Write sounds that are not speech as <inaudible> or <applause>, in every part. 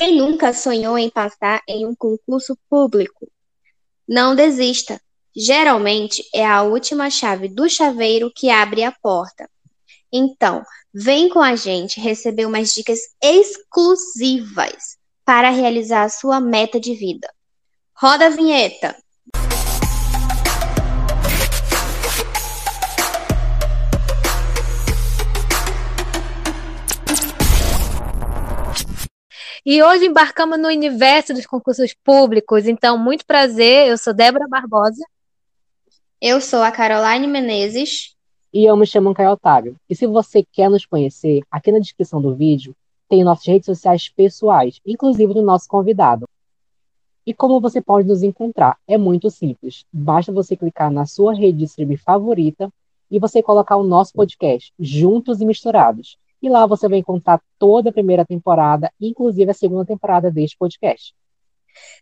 Quem nunca sonhou em passar em um concurso público? Não desista. Geralmente é a última chave do chaveiro que abre a porta. Então, vem com a gente receber umas dicas exclusivas para realizar a sua meta de vida. Roda a vinheta! E hoje embarcamos no universo dos concursos públicos. Então, muito prazer, eu sou Débora Barbosa. Eu sou a Caroline Menezes. E eu me chamo Caio Otávio. E se você quer nos conhecer, aqui na descrição do vídeo tem nossas redes sociais pessoais, inclusive do nosso convidado. E como você pode nos encontrar? É muito simples. Basta você clicar na sua rede de streaming favorita e você colocar o nosso podcast, Juntos e Misturados. E lá você vai encontrar toda a primeira temporada, inclusive a segunda temporada deste podcast.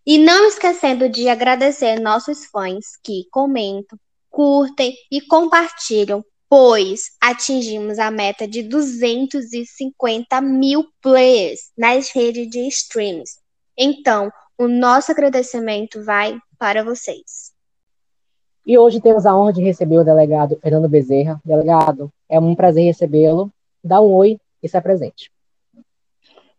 E não esquecendo de agradecer nossos fãs que comentam, curtem e compartilham, pois atingimos a meta de 250 mil players nas redes de streams. Então, o nosso agradecimento vai para vocês. E hoje temos a honra de receber o delegado Fernando Bezerra. Delegado, é um prazer recebê-lo dá um oi e se apresente.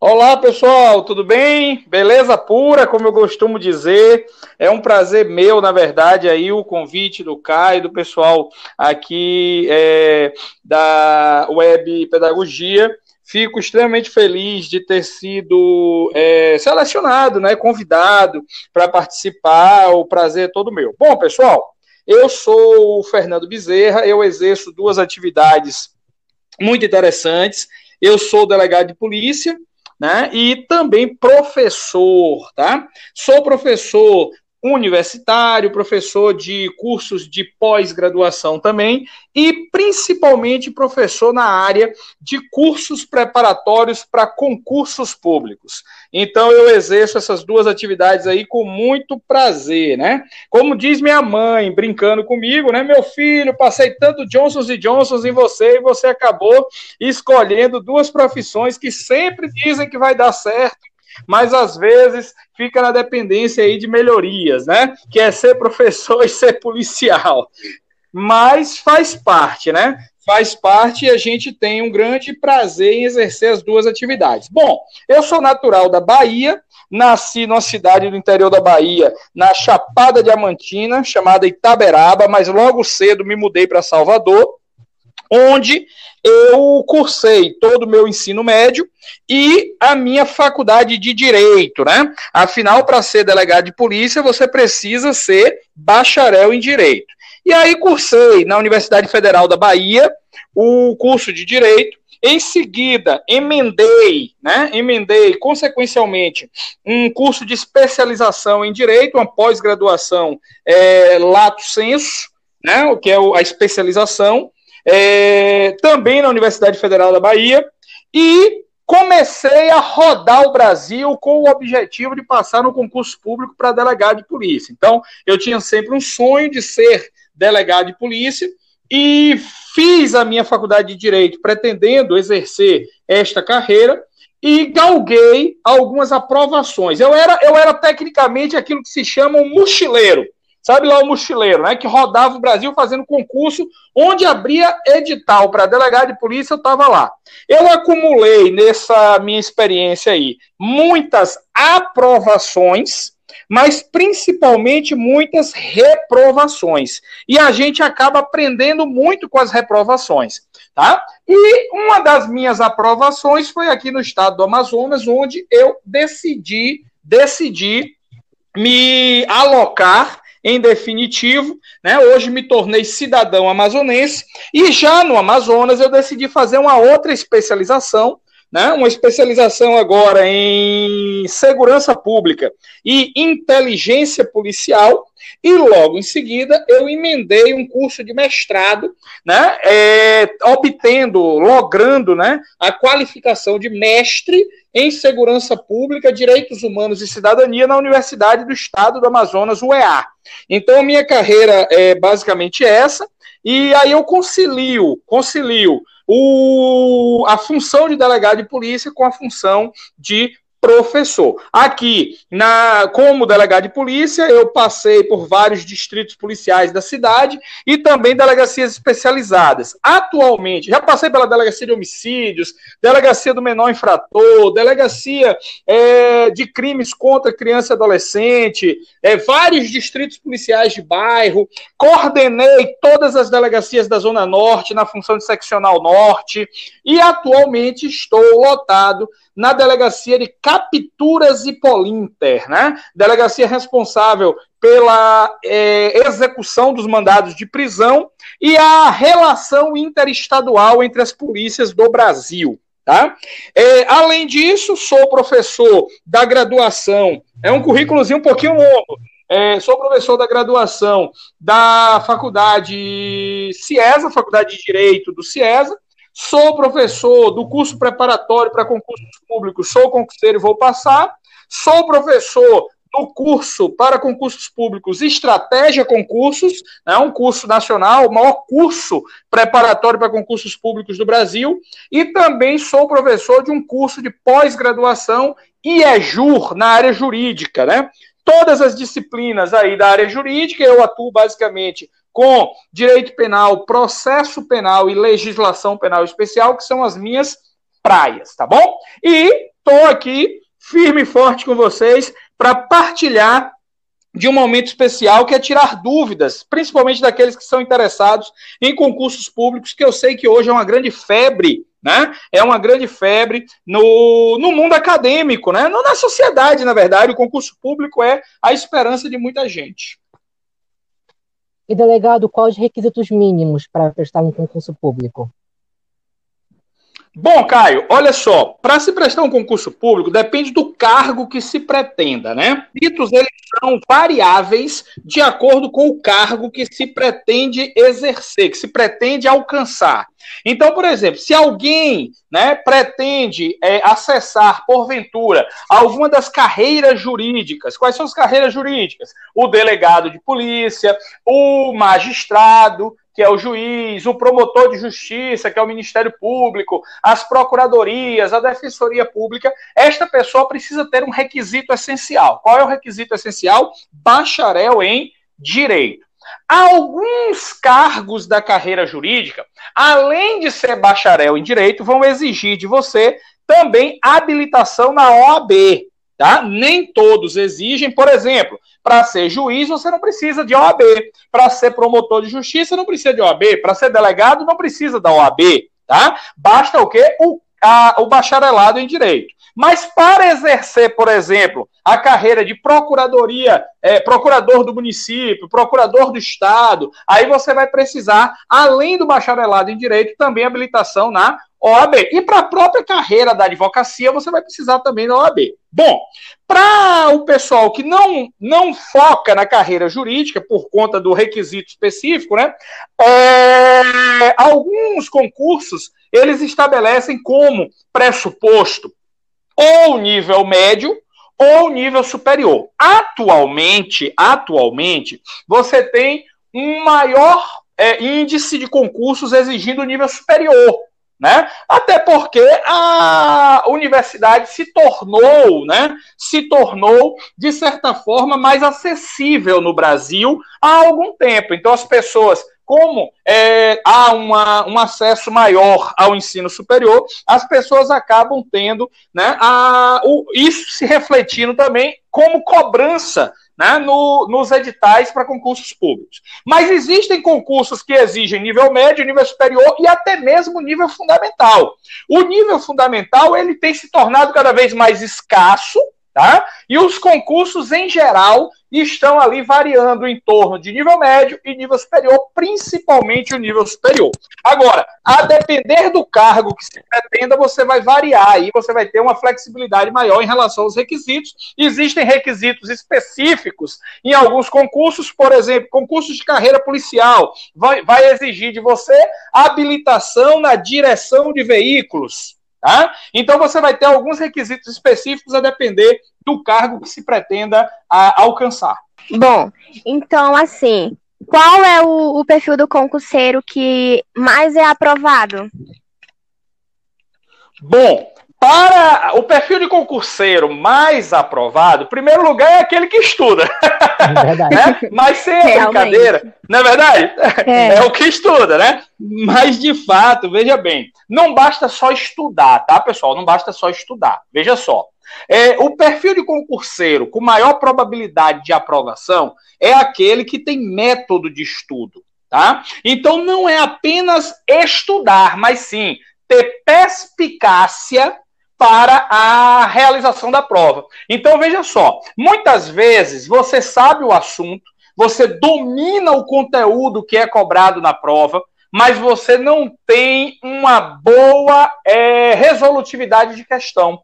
Olá, pessoal, tudo bem? Beleza pura, como eu costumo dizer. É um prazer meu, na verdade, aí o convite do Caio, do pessoal aqui é, da Web Pedagogia. Fico extremamente feliz de ter sido é, selecionado, né, convidado para participar. O prazer é todo meu. Bom, pessoal, eu sou o Fernando Bezerra, eu exerço duas atividades muito interessantes. Eu sou delegado de polícia, né? E também professor, tá? Sou professor universitário, professor de cursos de pós-graduação também, e principalmente professor na área de cursos preparatórios para concursos públicos. Então eu exerço essas duas atividades aí com muito prazer, né? Como diz minha mãe, brincando comigo, né? Meu filho, passei tanto Johnsons e Johnsons em você e você acabou escolhendo duas profissões que sempre dizem que vai dar certo mas às vezes fica na dependência aí de melhorias, né? Que é ser professor <laughs> e ser policial. Mas faz parte, né? Faz parte e a gente tem um grande prazer em exercer as duas atividades. Bom, eu sou natural da Bahia, nasci numa cidade do interior da Bahia, na Chapada Diamantina, chamada Itaberaba, mas logo cedo me mudei para Salvador onde eu cursei todo o meu ensino médio e a minha faculdade de direito, né? Afinal, para ser delegado de polícia, você precisa ser bacharel em direito. E aí cursei na Universidade Federal da Bahia o curso de direito. Em seguida, emendei, né? Emendei, consequencialmente, um curso de especialização em direito, uma pós-graduação é, lato senso, né? O que é a especialização é, também na Universidade Federal da Bahia, e comecei a rodar o Brasil com o objetivo de passar no concurso público para delegado de polícia. Então, eu tinha sempre um sonho de ser delegado de polícia e fiz a minha faculdade de direito pretendendo exercer esta carreira e galguei algumas aprovações. Eu era, eu era tecnicamente aquilo que se chama um mochileiro. Sabe lá o mochileiro, né? Que rodava o Brasil fazendo concurso, onde abria edital para delegado de polícia, eu estava lá. Eu acumulei nessa minha experiência aí muitas aprovações, mas principalmente muitas reprovações. E a gente acaba aprendendo muito com as reprovações, tá? E uma das minhas aprovações foi aqui no estado do Amazonas, onde eu decidi, decidi me alocar em definitivo, né? Hoje me tornei cidadão amazonense e já no Amazonas eu decidi fazer uma outra especialização, né? Uma especialização agora em segurança pública e inteligência policial e logo em seguida eu emendei um curso de mestrado, né? É, obtendo, logrando, né? A qualificação de mestre em Segurança Pública, Direitos Humanos e Cidadania na Universidade do Estado do Amazonas, UEA. Então, minha carreira é basicamente essa, e aí eu concilio, concilio o, a função de delegado de polícia com a função de professor. Aqui, na, como delegado de polícia, eu passei por vários distritos policiais da cidade e também delegacias especializadas. Atualmente, já passei pela delegacia de homicídios, delegacia do menor infrator, delegacia é, de crimes contra criança e adolescente, é, vários distritos policiais de bairro, coordenei todas as delegacias da Zona Norte na função de seccional norte e atualmente estou lotado na delegacia de capturas e polinter, né? Delegacia responsável pela é, execução dos mandados de prisão e a relação interestadual entre as polícias do Brasil. Tá? É, além disso, sou professor da graduação. É um currículozinho um pouquinho longo. É, sou professor da graduação da faculdade CIESA, Faculdade de Direito do CIESA, Sou professor do curso preparatório para concursos públicos, sou concurseiro e vou passar. Sou professor do curso para concursos públicos Estratégia Concursos, é um curso nacional, o maior curso preparatório para concursos públicos do Brasil, e também sou professor de um curso de pós-graduação IEJUR na área jurídica, né? Todas as disciplinas aí da área jurídica, eu atuo basicamente com direito penal, processo penal e legislação penal especial, que são as minhas praias, tá bom? E estou aqui firme e forte com vocês para partilhar de um momento especial que é tirar dúvidas, principalmente daqueles que são interessados em concursos públicos, que eu sei que hoje é uma grande febre, né? É uma grande febre no, no mundo acadêmico, né? Na sociedade, na verdade, o concurso público é a esperança de muita gente. E, delegado, quais os requisitos mínimos para prestar um concurso público? Bom, Caio, olha só, para se prestar um concurso público depende do cargo que se pretenda, né? Ritos eles são variáveis de acordo com o cargo que se pretende exercer, que se pretende alcançar. Então, por exemplo, se alguém né, pretende é, acessar, porventura, alguma das carreiras jurídicas, quais são as carreiras jurídicas? O delegado de polícia, o magistrado, que é o juiz, o promotor de justiça, que é o Ministério Público, as procuradorias, a Defensoria Pública, esta pessoa precisa ter um requisito essencial. Qual é o requisito essencial? Bacharel em direito. Alguns cargos da carreira jurídica, além de ser bacharel em direito, vão exigir de você também habilitação na OAB. Tá? Nem todos exigem, por exemplo, para ser juiz você não precisa de OAB, para ser promotor de justiça não precisa de OAB, para ser delegado não precisa da OAB, tá? Basta o quê? O, a, o bacharelado em direito. Mas para exercer, por exemplo, a carreira de procuradoria, é, procurador do município, procurador do estado, aí você vai precisar, além do bacharelado em direito, também habilitação na OAB. E para a própria carreira da advocacia, você vai precisar também da OAB. Bom, para o pessoal que não, não foca na carreira jurídica por conta do requisito específico, né? É, alguns concursos eles estabelecem como pressuposto ou nível médio ou nível superior. Atualmente, atualmente, você tem um maior é, índice de concursos exigindo nível superior. Né? Até porque a universidade se tornou, né, se tornou de certa forma mais acessível no Brasil há algum tempo. Então as pessoas como é, há uma, um acesso maior ao ensino superior, as pessoas acabam tendo né, a, o, isso se refletindo também como cobrança né, no, nos editais para concursos públicos. Mas existem concursos que exigem nível médio, nível superior e até mesmo nível fundamental. O nível fundamental ele tem se tornado cada vez mais escasso, tá? E os concursos em geral estão ali variando em torno de nível médio e nível superior, principalmente o nível superior. Agora, a depender do cargo que se pretenda, você vai variar aí, você vai ter uma flexibilidade maior em relação aos requisitos. Existem requisitos específicos em alguns concursos, por exemplo, concursos de carreira policial, vai, vai exigir de você habilitação na direção de veículos. Tá? Então você vai ter alguns requisitos específicos a depender do cargo que se pretenda a, alcançar. Bom, então assim, qual é o, o perfil do concurseiro que mais é aprovado? Bom, para o perfil de concurseiro mais aprovado, primeiro lugar é aquele que estuda. É <laughs> né? Mas sem a brincadeira, não é verdade? É. <laughs> é. o que estuda, né? Mas de fato, veja bem, não basta só estudar, tá, pessoal? Não basta só estudar. Veja só. É, o perfil de concurseiro com maior probabilidade de aprovação é aquele que tem método de estudo, tá? Então não é apenas estudar, mas sim ter perspicácia para a realização da prova. Então veja só, muitas vezes você sabe o assunto, você domina o conteúdo que é cobrado na prova, mas você não tem uma boa é, resolutividade de questão,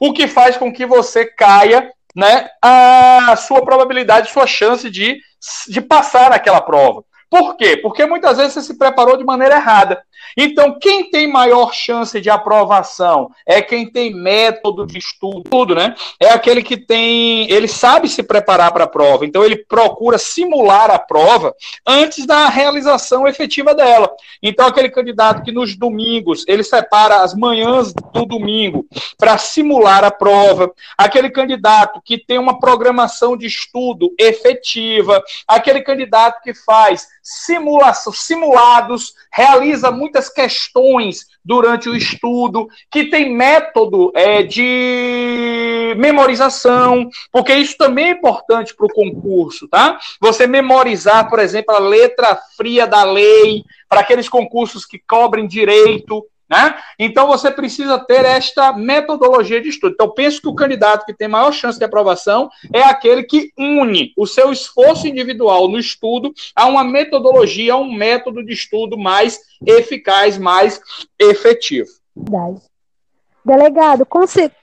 o que faz com que você caia né, a sua probabilidade, sua chance de, de passar naquela prova. Por quê? Porque muitas vezes você se preparou de maneira errada. Então, quem tem maior chance de aprovação é quem tem método de estudo, né? É aquele que tem, ele sabe se preparar para a prova, então ele procura simular a prova antes da realização efetiva dela. Então, aquele candidato que nos domingos, ele separa as manhãs do domingo para simular a prova, aquele candidato que tem uma programação de estudo efetiva, aquele candidato que faz simulados, realiza muitas questões durante o estudo, que tem método é, de memorização, porque isso também é importante para o concurso, tá? Você memorizar, por exemplo, a letra fria da lei, para aqueles concursos que cobrem direito, né? Então você precisa ter esta metodologia de estudo. Então penso que o candidato que tem maior chance de aprovação é aquele que une o seu esforço individual no estudo a uma metodologia, a um método de estudo mais eficaz, mais efetivo. Delegado,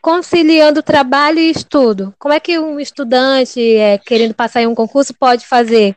conciliando trabalho e estudo, como é que um estudante é, querendo passar em um concurso pode fazer?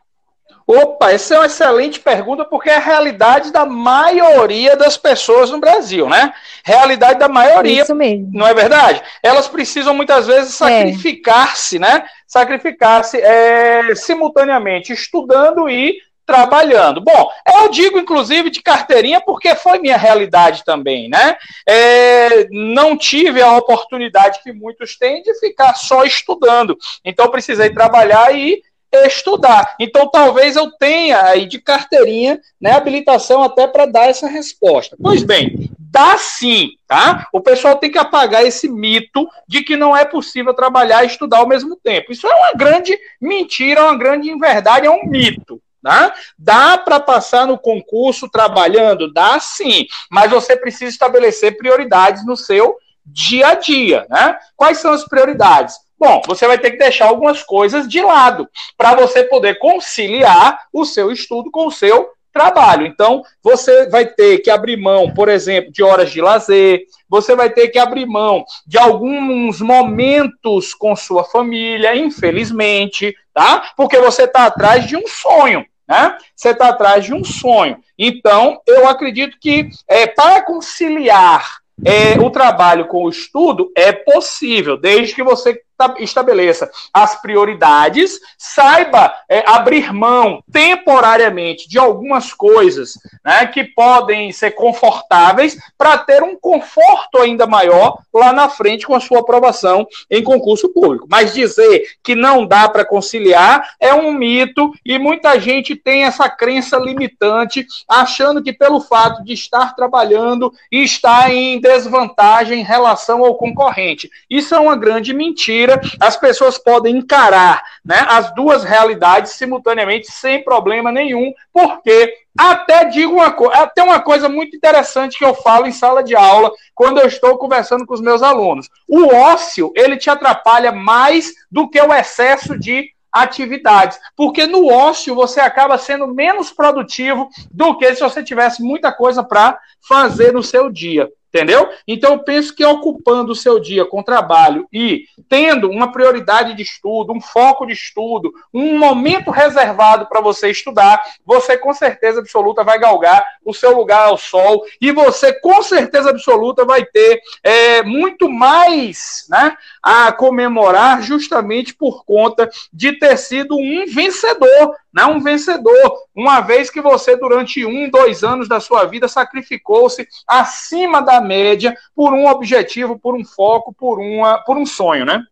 Opa, essa é uma excelente pergunta, porque é a realidade da maioria das pessoas no Brasil, né? Realidade da maioria. Isso mesmo. Não é verdade? Elas precisam muitas vezes é. sacrificar-se, é. né? Sacrificar-se é, simultaneamente, estudando e trabalhando. Bom, eu digo inclusive de carteirinha porque foi minha realidade também, né? É, não tive a oportunidade que muitos têm de ficar só estudando. Então precisei trabalhar e estudar. Então, talvez eu tenha aí de carteirinha, né, habilitação até para dar essa resposta. Pois bem, dá sim, tá? O pessoal tem que apagar esse mito de que não é possível trabalhar e estudar ao mesmo tempo. Isso é uma grande mentira, uma grande inverdade, é um mito. Tá? Dá para passar no concurso trabalhando? Dá sim, mas você precisa estabelecer prioridades no seu dia a dia. Né? Quais são as prioridades? Bom, você vai ter que deixar algumas coisas de lado para você poder conciliar o seu estudo com o seu trabalho. Então, você vai ter que abrir mão, por exemplo, de horas de lazer, você vai ter que abrir mão de alguns momentos com sua família, infelizmente, tá? Porque você está atrás de um sonho. Né? Você está atrás de um sonho. Então, eu acredito que é, para conciliar é, o trabalho com o estudo é possível, desde que você estabeleça as prioridades, saiba é, abrir mão temporariamente de algumas coisas né, que podem ser confortáveis para ter um conforto ainda maior lá na frente com a sua aprovação em concurso público. Mas dizer que não dá para conciliar é um mito e muita gente tem essa crença limitante, achando que pelo fato de estar trabalhando e estar em desvantagem em relação ao concorrente. Isso é uma grande mentira as pessoas podem encarar né, as duas realidades simultaneamente sem problema nenhum, porque até digo uma coisa, até uma coisa muito interessante que eu falo em sala de aula quando eu estou conversando com os meus alunos. O ócio, ele te atrapalha mais do que o excesso de atividades, porque no ócio você acaba sendo menos produtivo do que se você tivesse muita coisa para fazer no seu dia. Entendeu? Então, eu penso que ocupando o seu dia com trabalho e tendo uma prioridade de estudo, um foco de estudo, um momento reservado para você estudar, você com certeza absoluta vai galgar o seu lugar ao sol e você com certeza absoluta vai ter é, muito mais né, a comemorar justamente por conta de ter sido um vencedor não um vencedor, uma vez que você, durante um, dois anos da sua vida, sacrificou-se acima da média por um objetivo, por um foco, por, uma, por um sonho, né?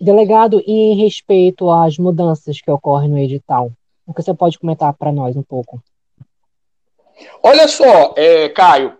Delegado, e em respeito às mudanças que ocorrem no edital, o que você pode comentar para nós um pouco? Olha só, é, Caio,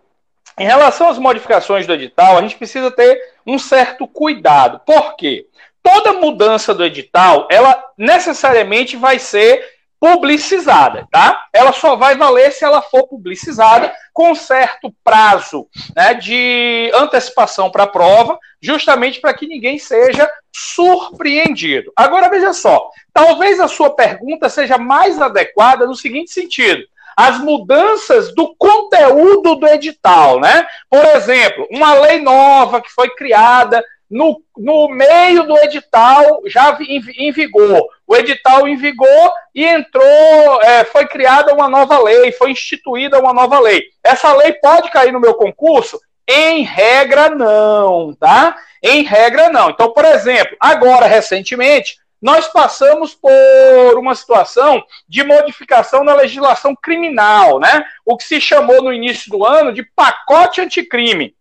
em relação às modificações do edital, a gente precisa ter um certo cuidado. Por quê? Toda mudança do edital, ela necessariamente vai ser publicizada, tá? Ela só vai valer se ela for publicizada com certo prazo né, de antecipação para a prova, justamente para que ninguém seja surpreendido. Agora veja só, talvez a sua pergunta seja mais adequada no seguinte sentido: as mudanças do conteúdo do edital, né? Por exemplo, uma lei nova que foi criada no, no meio do edital já em, em vigor. O edital em vigor e entrou, é, foi criada uma nova lei, foi instituída uma nova lei. Essa lei pode cair no meu concurso? Em regra, não, tá? Em regra, não. Então, por exemplo, agora, recentemente, nós passamos por uma situação de modificação na legislação criminal, né? O que se chamou no início do ano de pacote anticrime.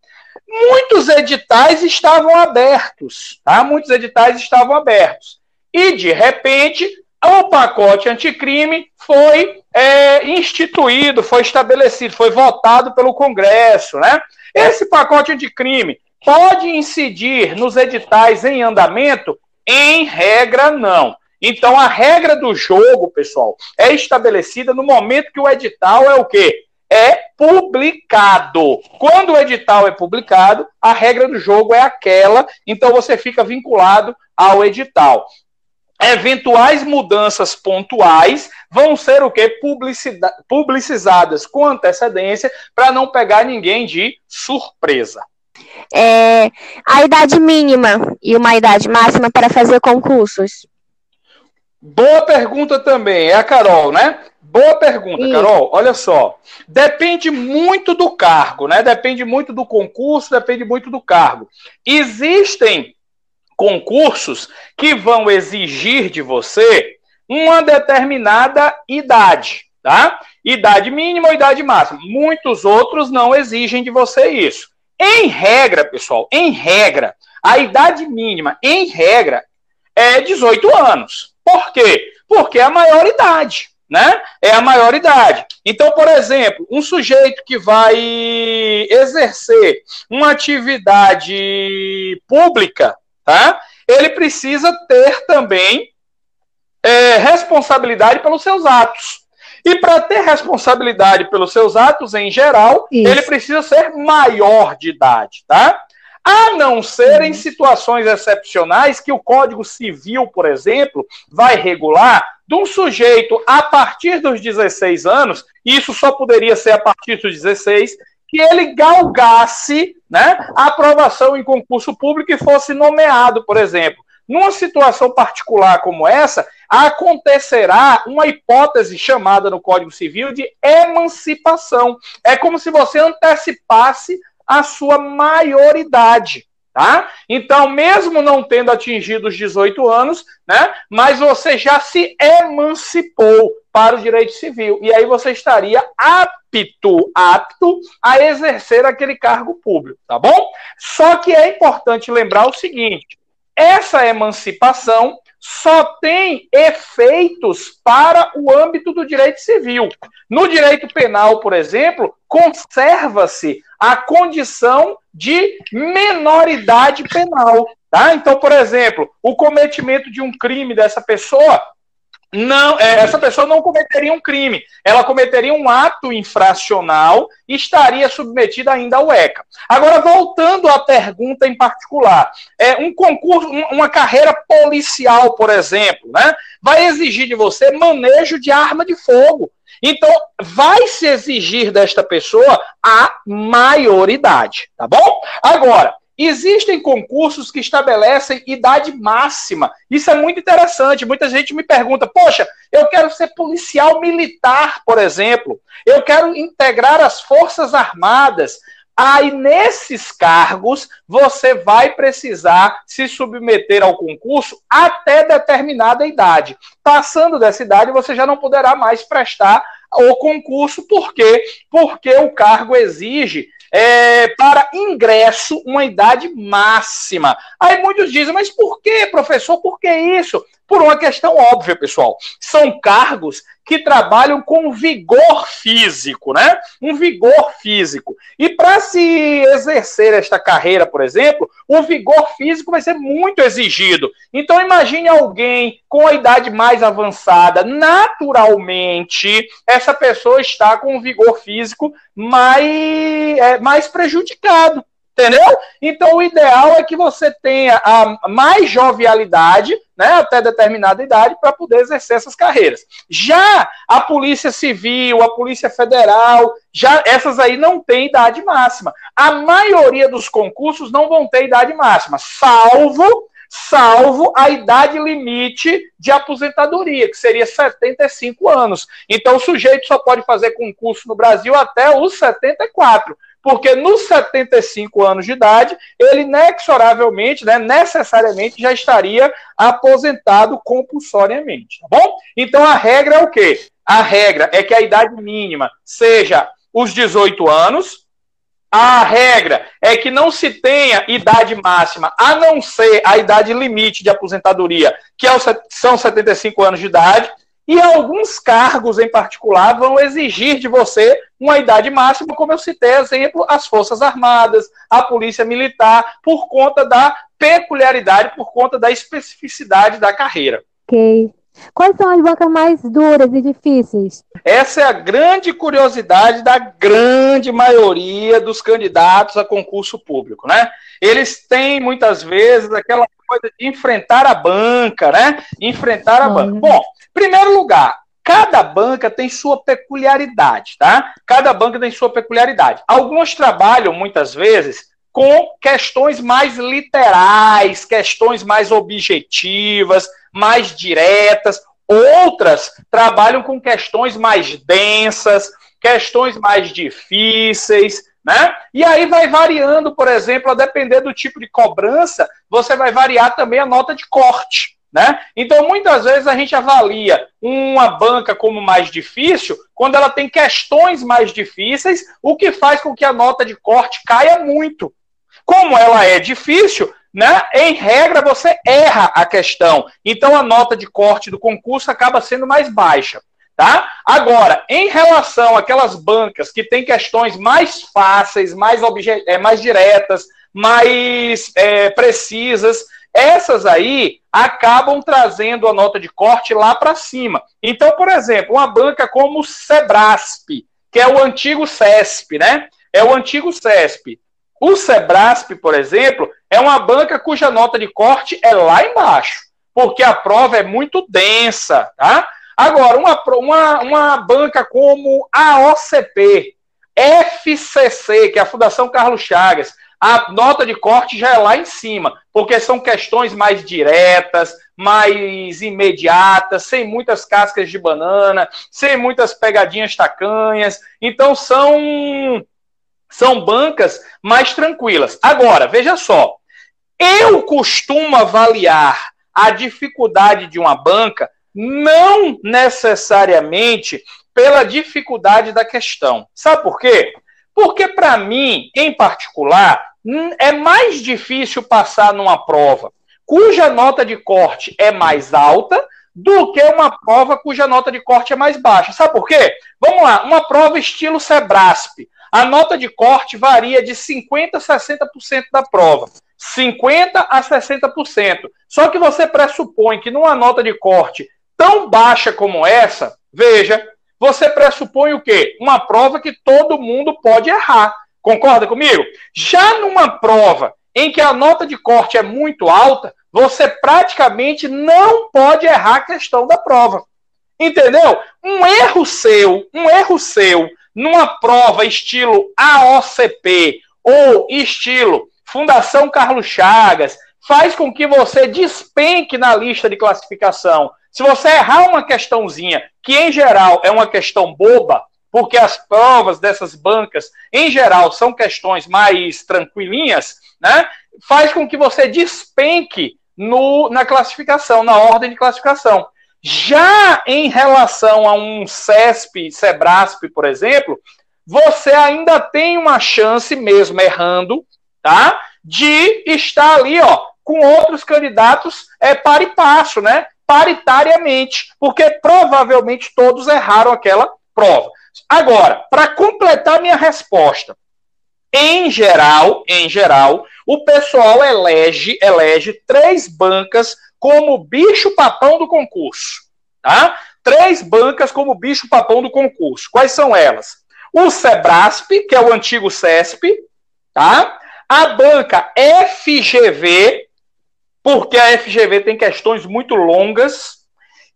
Muitos editais estavam abertos, tá? Muitos editais estavam abertos. E, de repente, o pacote anticrime foi é, instituído, foi estabelecido, foi votado pelo Congresso, né? Esse pacote anticrime pode incidir nos editais em andamento em regra, não. Então, a regra do jogo, pessoal, é estabelecida no momento que o edital é o quê? É publicado. Quando o edital é publicado, a regra do jogo é aquela, então você fica vinculado ao edital. Eventuais mudanças pontuais vão ser o quê? Publicizadas com antecedência para não pegar ninguém de surpresa é, a idade mínima e uma idade máxima para fazer concursos? Boa pergunta também, é a Carol, né? Boa pergunta, Isso. Carol. Olha só, depende muito do cargo, né? Depende muito do concurso, depende muito do cargo. Existem concursos que vão exigir de você uma determinada idade, tá? Idade mínima ou idade máxima. Muitos outros não exigem de você isso. Em regra, pessoal, em regra, a idade mínima, em regra, é 18 anos. Por quê? Porque é a maioridade, né? É a maioridade. Então, por exemplo, um sujeito que vai exercer uma atividade pública, tá? Ele precisa ter também é, responsabilidade pelos seus atos. E para ter responsabilidade pelos seus atos em geral, Isso. ele precisa ser maior de idade, tá? A não ser em uhum. situações excepcionais que o Código Civil, por exemplo, vai regular de um sujeito a partir dos 16 anos, e isso só poderia ser a partir dos 16, que ele galgasse né, a aprovação em concurso público e fosse nomeado, por exemplo. Numa situação particular como essa, acontecerá uma hipótese chamada no Código Civil de emancipação. É como se você antecipasse a sua maioridade. Tá? Então, mesmo não tendo atingido os 18 anos, né, mas você já se emancipou para o direito civil. E aí você estaria apto, apto a exercer aquele cargo público, tá bom? Só que é importante lembrar o seguinte: essa emancipação só tem efeitos para o âmbito do direito civil. No direito penal, por exemplo, conserva-se a condição de menoridade penal. Tá? Então, por exemplo, o cometimento de um crime dessa pessoa não, é, essa pessoa não cometeria um crime, ela cometeria um ato infracional e estaria submetida ainda ao ECA. Agora, voltando à pergunta em particular, é, um concurso, uma carreira policial, por exemplo, né, vai exigir de você manejo de arma de fogo. Então, vai se exigir desta pessoa a maioridade, tá bom? Agora, Existem concursos que estabelecem idade máxima. Isso é muito interessante. Muita gente me pergunta: poxa, eu quero ser policial militar, por exemplo. Eu quero integrar as Forças Armadas. Aí, nesses cargos, você vai precisar se submeter ao concurso até determinada idade. Passando dessa idade, você já não poderá mais prestar o concurso. Por quê? Porque o cargo exige é, para ingresso uma idade máxima. Aí muitos dizem, mas por que, professor? Por que isso? Por uma questão óbvia, pessoal. São cargos que trabalham com vigor físico, né? Um vigor físico. E para se exercer esta carreira, por exemplo, o vigor físico vai ser muito exigido. Então imagine alguém com a idade mais avançada, naturalmente, essa pessoa está com um vigor físico mais, é, mais prejudicado. Entendeu? Então, o ideal é que você tenha a mais jovialidade, né, até determinada idade, para poder exercer essas carreiras. Já a Polícia Civil, a Polícia Federal, já essas aí não têm idade máxima. A maioria dos concursos não vão ter idade máxima, salvo salvo a idade limite de aposentadoria, que seria 75 anos. Então, o sujeito só pode fazer concurso no Brasil até os 74 porque nos 75 anos de idade, ele inexoravelmente, né, necessariamente já estaria aposentado compulsoriamente, tá bom? Então a regra é o quê? A regra é que a idade mínima seja os 18 anos, a regra é que não se tenha idade máxima, a não ser a idade limite de aposentadoria, que é são 75 anos de idade, e alguns cargos em particular vão exigir de você uma idade máxima, como eu citei, exemplo, as Forças Armadas, a Polícia Militar, por conta da peculiaridade, por conta da especificidade da carreira. Ok. Quais são as bancas mais duras e difíceis? Essa é a grande curiosidade da grande maioria dos candidatos a concurso público, né? Eles têm muitas vezes aquela coisa de enfrentar a banca, né? Enfrentar a banca. Bom, primeiro lugar, cada banca tem sua peculiaridade, tá? Cada banca tem sua peculiaridade. Algumas trabalham muitas vezes com questões mais literais, questões mais objetivas, mais diretas. Outras trabalham com questões mais densas, questões mais difíceis, né? E aí vai variando, por exemplo, a depender do tipo de cobrança, você vai variar também a nota de corte. Né? Então, muitas vezes a gente avalia uma banca como mais difícil quando ela tem questões mais difíceis, o que faz com que a nota de corte caia muito. Como ela é difícil, né? Em regra, você erra a questão. Então, a nota de corte do concurso acaba sendo mais baixa. Tá? Agora, em relação àquelas bancas que têm questões mais fáceis, mais, é, mais diretas, mais é, precisas, essas aí acabam trazendo a nota de corte lá para cima. Então, por exemplo, uma banca como o Sebrasp, que é o antigo CESP, né? É o antigo CESP. O Sebrasp, por exemplo, é uma banca cuja nota de corte é lá embaixo, porque a prova é muito densa, tá? Agora, uma, uma, uma banca como a OCP, FCC, que é a Fundação Carlos Chagas, a nota de corte já é lá em cima, porque são questões mais diretas, mais imediatas, sem muitas cascas de banana, sem muitas pegadinhas tacanhas. Então são são bancas mais tranquilas. Agora, veja só, eu costumo avaliar a dificuldade de uma banca não necessariamente pela dificuldade da questão. Sabe por quê? Porque, para mim, em particular, hum, é mais difícil passar numa prova cuja nota de corte é mais alta do que uma prova cuja nota de corte é mais baixa. Sabe por quê? Vamos lá, uma prova estilo Sebrasp. A nota de corte varia de 50% a 60% da prova. 50% a 60%. Só que você pressupõe que numa nota de corte tão baixa como essa, veja, você pressupõe o quê? Uma prova que todo mundo pode errar. Concorda comigo? Já numa prova em que a nota de corte é muito alta, você praticamente não pode errar a questão da prova. Entendeu? Um erro seu, um erro seu numa prova estilo AOCP ou estilo Fundação Carlos Chagas faz com que você despenque na lista de classificação se você errar uma questãozinha, que em geral é uma questão boba, porque as provas dessas bancas, em geral, são questões mais tranquilinhas, né? Faz com que você despenque no, na classificação, na ordem de classificação. Já em relação a um CESP, SEBRASP, por exemplo, você ainda tem uma chance, mesmo errando, tá? De estar ali, ó, com outros candidatos é, par e passo, né? Paritariamente, porque provavelmente todos erraram aquela prova. Agora, para completar minha resposta, em geral, em geral, o pessoal elege, elege três bancas como bicho-papão do concurso. Tá? Três bancas como bicho-papão do concurso. Quais são elas? O Sebrasp, que é o antigo CESP, tá? A banca FGV, porque a FGV tem questões muito longas,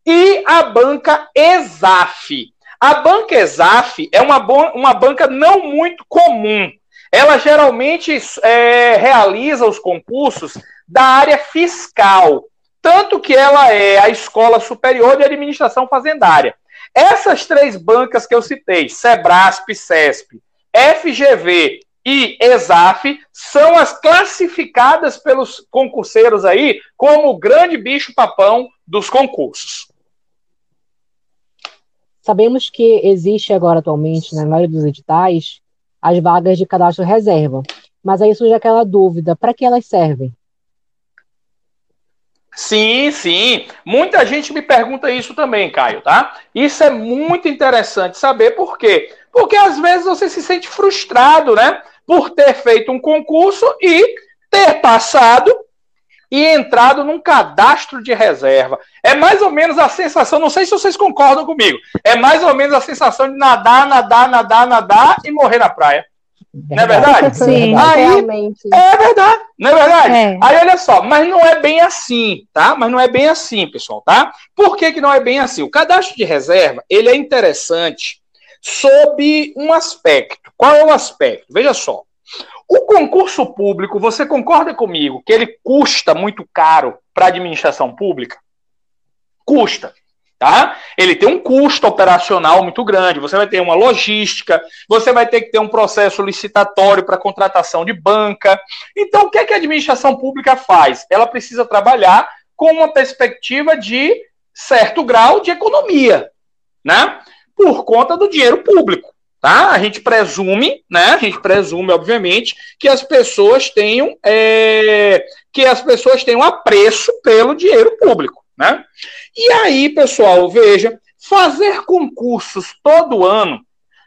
e a banca ESAF. A banca ESAF é uma, uma banca não muito comum. Ela geralmente é, realiza os concursos da área fiscal, tanto que ela é a Escola Superior de Administração Fazendária. Essas três bancas que eu citei, Sebrasp, CESP, FGV e ESAF, são as classificadas pelos concurseiros aí como o grande bicho-papão dos concursos. Sabemos que existe agora atualmente, na maioria dos editais, as vagas de cadastro reserva. Mas aí surge aquela dúvida: para que elas servem? Sim, sim. Muita gente me pergunta isso também, Caio, tá? Isso é muito interessante saber por quê. Porque às vezes você se sente frustrado, né? Por ter feito um concurso e ter passado e entrado num cadastro de reserva. É mais ou menos a sensação, não sei se vocês concordam comigo, é mais ou menos a sensação de nadar, nadar, nadar, nadar e morrer na praia. Não é verdade? Sim, Aí, realmente. É verdade, não é verdade? É. Aí olha só, mas não é bem assim, tá? Mas não é bem assim, pessoal, tá? Por que, que não é bem assim? O cadastro de reserva, ele é interessante sob um aspecto. Qual é o aspecto? Veja só. O concurso público, você concorda comigo que ele custa muito caro para a administração pública? Custa tá? Ele tem um custo operacional muito grande. Você vai ter uma logística, você vai ter que ter um processo licitatório para contratação de banca. Então, o que, é que a administração pública faz? Ela precisa trabalhar com uma perspectiva de certo grau de economia, né? Por conta do dinheiro público. Tá? A gente presume, né? A gente presume, obviamente, que as pessoas tenham é, que as pessoas tenham apreço pelo dinheiro público. Né? E aí, pessoal, veja, fazer concursos todo ano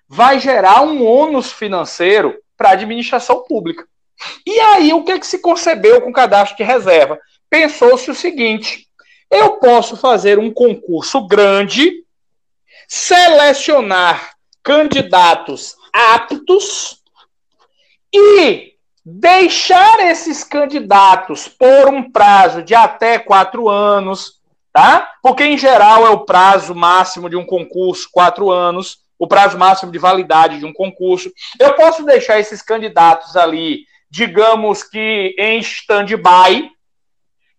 vai gerar um ônus financeiro para a administração pública. E aí, o que, é que se concebeu com o cadastro de reserva? Pensou-se o seguinte: eu posso fazer um concurso grande, selecionar candidatos aptos e deixar esses candidatos por um prazo de até quatro anos, tá? Porque, em geral, é o prazo máximo de um concurso, quatro anos, o prazo máximo de validade de um concurso. Eu posso deixar esses candidatos ali, digamos que em stand-by,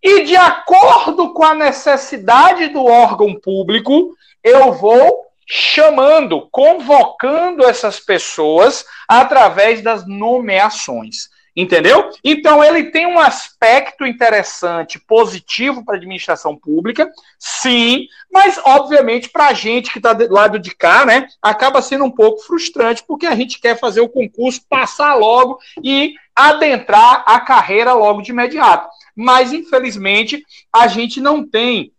e de acordo com a necessidade do órgão público, eu vou chamando, convocando essas pessoas através das nomeações. Entendeu? Então, ele tem um aspecto interessante, positivo para a administração pública, sim, mas, obviamente, para a gente que está do lado de cá, né, acaba sendo um pouco frustrante, porque a gente quer fazer o concurso, passar logo e adentrar a carreira logo de imediato. Mas, infelizmente, a gente não tem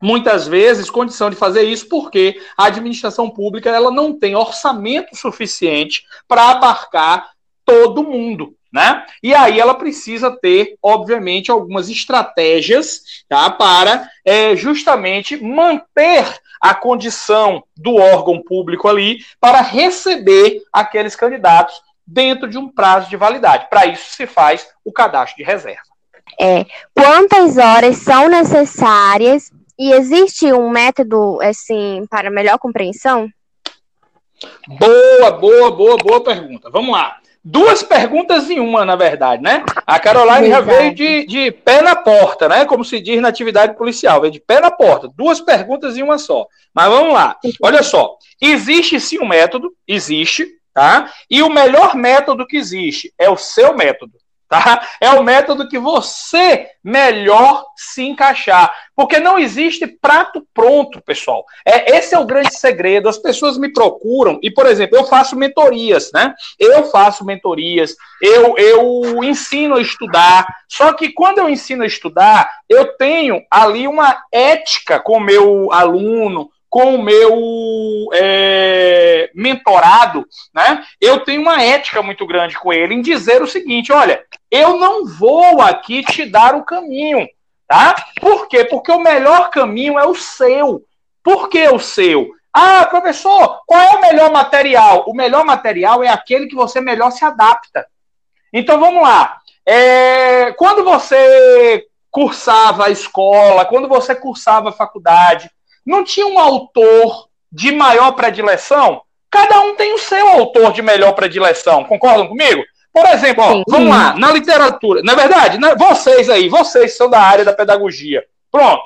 muitas vezes condição de fazer isso porque a administração pública ela não tem orçamento suficiente para abarcar todo mundo né? E aí ela precisa ter, obviamente, algumas estratégias tá, para é, justamente manter a condição do órgão público ali para receber aqueles candidatos dentro de um prazo de validade. Para isso se faz o cadastro de reserva. É, quantas horas são necessárias e existe um método assim para melhor compreensão? Boa, boa, boa, boa pergunta. Vamos lá. duas perguntas em uma, na verdade, né? A Caroline já veio de, de pé na porta, né? Como se diz na atividade policial, veio de pé na porta. Duas perguntas em uma só. Mas vamos lá. Olha só. Existe sim um método, existe, tá? E o melhor método que existe é o seu método. Tá? É o método que você melhor se encaixar. Porque não existe prato pronto, pessoal. É, esse é o grande segredo. As pessoas me procuram, e, por exemplo, eu faço mentorias, né? Eu faço mentorias, eu, eu ensino a estudar. Só que quando eu ensino a estudar, eu tenho ali uma ética com o meu aluno, com o meu é, mentorado, né? Eu tenho uma ética muito grande com ele em dizer o seguinte: olha, eu não vou aqui te dar o caminho, tá? Por quê? Porque o melhor caminho é o seu. Por que o seu? Ah, professor, qual é o melhor material? O melhor material é aquele que você melhor se adapta. Então vamos lá. É, quando você cursava a escola, quando você cursava a faculdade, não tinha um autor de maior predileção? Cada um tem o seu autor de melhor predileção, concordam comigo? Por exemplo, ó, vamos lá, na literatura, na é verdade, na, vocês aí, vocês são da área da pedagogia. Pronto.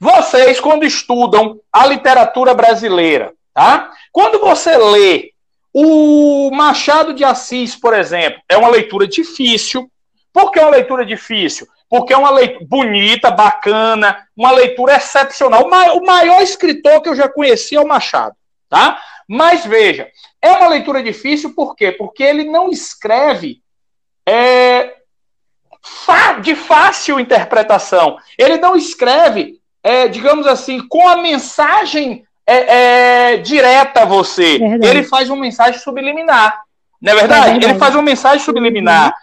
Vocês, quando estudam a literatura brasileira, tá? Quando você lê o Machado de Assis, por exemplo, é uma leitura difícil. Por que é uma leitura difícil? Porque é uma leitura bonita, bacana, uma leitura excepcional. O maior escritor que eu já conheci é o Machado, tá? Mas veja, é uma leitura difícil por quê? Porque ele não escreve é, de fácil interpretação. Ele não escreve, é, digamos assim, com a mensagem é, é direta a você. Ele faz uma mensagem subliminar. Não é verdade? Ele faz uma mensagem subliminar.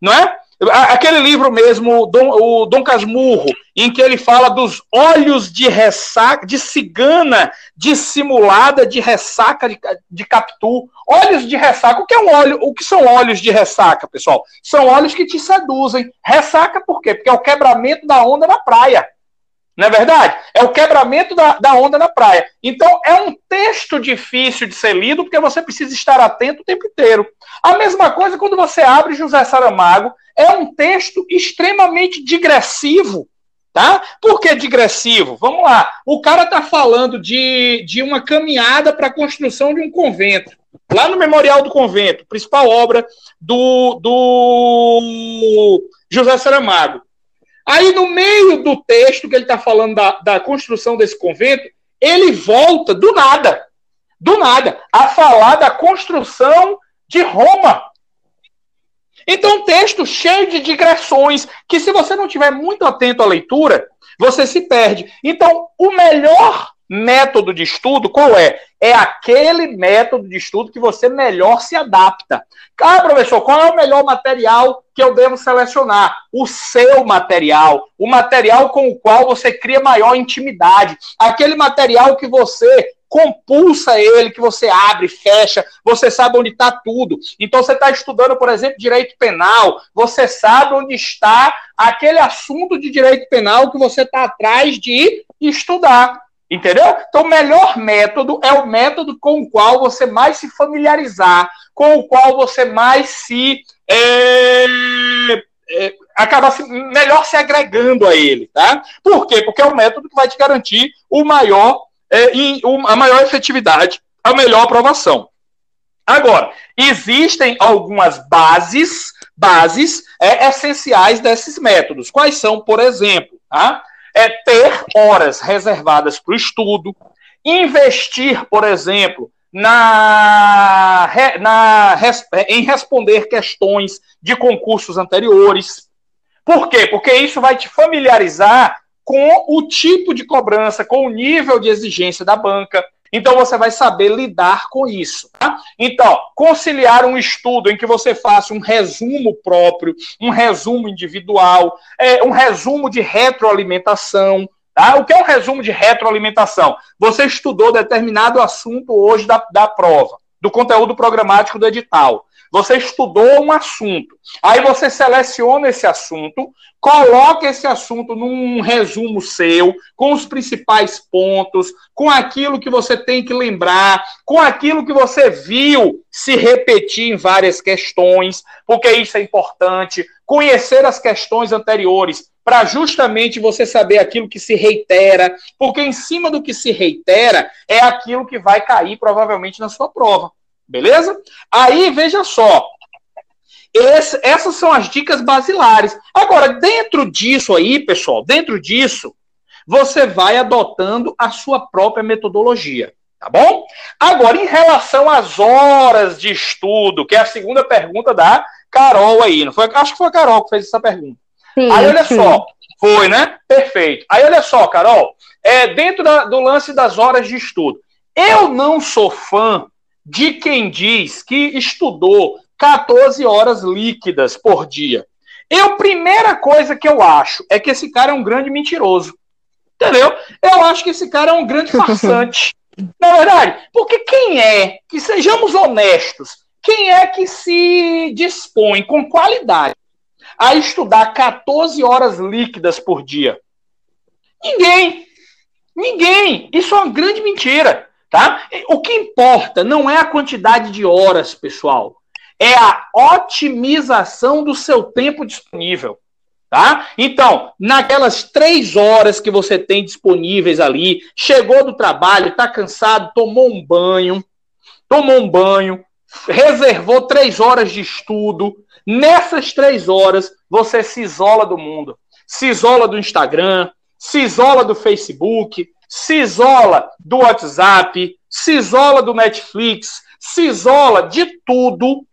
Não é? Aquele livro mesmo, Dom, o Dom Casmurro, em que ele fala dos olhos de ressaca, de cigana dissimulada de ressaca de, de Capitu. Olhos de ressaca. O que é um óleo? O que são olhos de ressaca, pessoal? São olhos que te seduzem. Ressaca por quê? Porque é o quebramento da onda na praia. Não é verdade? É o quebramento da, da onda na praia. Então, é um texto difícil de ser lido, porque você precisa estar atento o tempo inteiro. A mesma coisa quando você abre José Saramago é um texto extremamente digressivo. Tá? Por que digressivo? Vamos lá. O cara está falando de, de uma caminhada para a construção de um convento. Lá no Memorial do Convento, principal obra do, do José Saramago. Aí, no meio do texto que ele está falando da, da construção desse convento, ele volta do nada, do nada, a falar da construção de Roma. Então, um texto cheio de digressões, que se você não tiver muito atento à leitura, você se perde. Então, o melhor método de estudo qual é? É aquele método de estudo que você melhor se adapta. Ah, professor, qual é o melhor material que eu devo selecionar? O seu material, o material com o qual você cria maior intimidade, aquele material que você compulsa ele, que você abre, fecha, você sabe onde está tudo. Então você está estudando, por exemplo, direito penal, você sabe onde está aquele assunto de direito penal que você está atrás de estudar. Entendeu? Então, o melhor método é o método com o qual você mais se familiarizar, com o qual você mais se. É, é, acaba se, melhor se agregando a ele, tá? Por quê? Porque é o método que vai te garantir o maior é, a maior efetividade, a melhor aprovação. Agora, existem algumas bases, bases é, essenciais desses métodos. Quais são, por exemplo, tá? É ter horas reservadas para o estudo, investir, por exemplo, na, na, em responder questões de concursos anteriores. Por quê? Porque isso vai te familiarizar com o tipo de cobrança, com o nível de exigência da banca. Então você vai saber lidar com isso. Tá? Então, conciliar um estudo em que você faça um resumo próprio, um resumo individual, é, um resumo de retroalimentação. Tá? O que é um resumo de retroalimentação? Você estudou determinado assunto hoje da, da prova. do conteúdo programático do edital. Você estudou um assunto. Aí você seleciona esse assunto, coloca esse assunto num resumo seu, com os principais pontos, com aquilo que você tem que lembrar, com aquilo que você viu se repetir em várias questões, porque isso é importante. Conhecer as questões anteriores para justamente você saber aquilo que se reitera, porque em cima do que se reitera é aquilo que vai cair provavelmente na sua prova. Beleza? Aí, veja só. Esse, essas são as dicas basilares. Agora, dentro disso aí, pessoal, dentro disso, você vai adotando a sua própria metodologia. Tá bom? Agora, em relação às horas de estudo, que é a segunda pergunta da Carol aí, não foi? Acho que foi a Carol que fez essa pergunta. Sim, aí, olha sim. só, foi, né? Perfeito. Aí, olha só, Carol, é, dentro da, do lance das horas de estudo, eu não sou fã de quem diz que estudou 14 horas líquidas por dia. Eu, primeira coisa que eu acho é que esse cara é um grande mentiroso. Entendeu? Eu acho que esse cara é um grande <laughs> farsante. Na verdade, porque quem é, que sejamos honestos, quem é que se dispõe com qualidade a estudar 14 horas líquidas por dia? Ninguém. Ninguém. Isso é uma grande mentira. Tá? O que importa não é a quantidade de horas, pessoal, é a otimização do seu tempo disponível. Tá? Então, naquelas três horas que você tem disponíveis ali, chegou do trabalho, está cansado, tomou um banho, tomou um banho, reservou três horas de estudo. Nessas três horas, você se isola do mundo. Se isola do Instagram, se isola do Facebook, se isola do WhatsApp, se isola do Netflix, se isola de tudo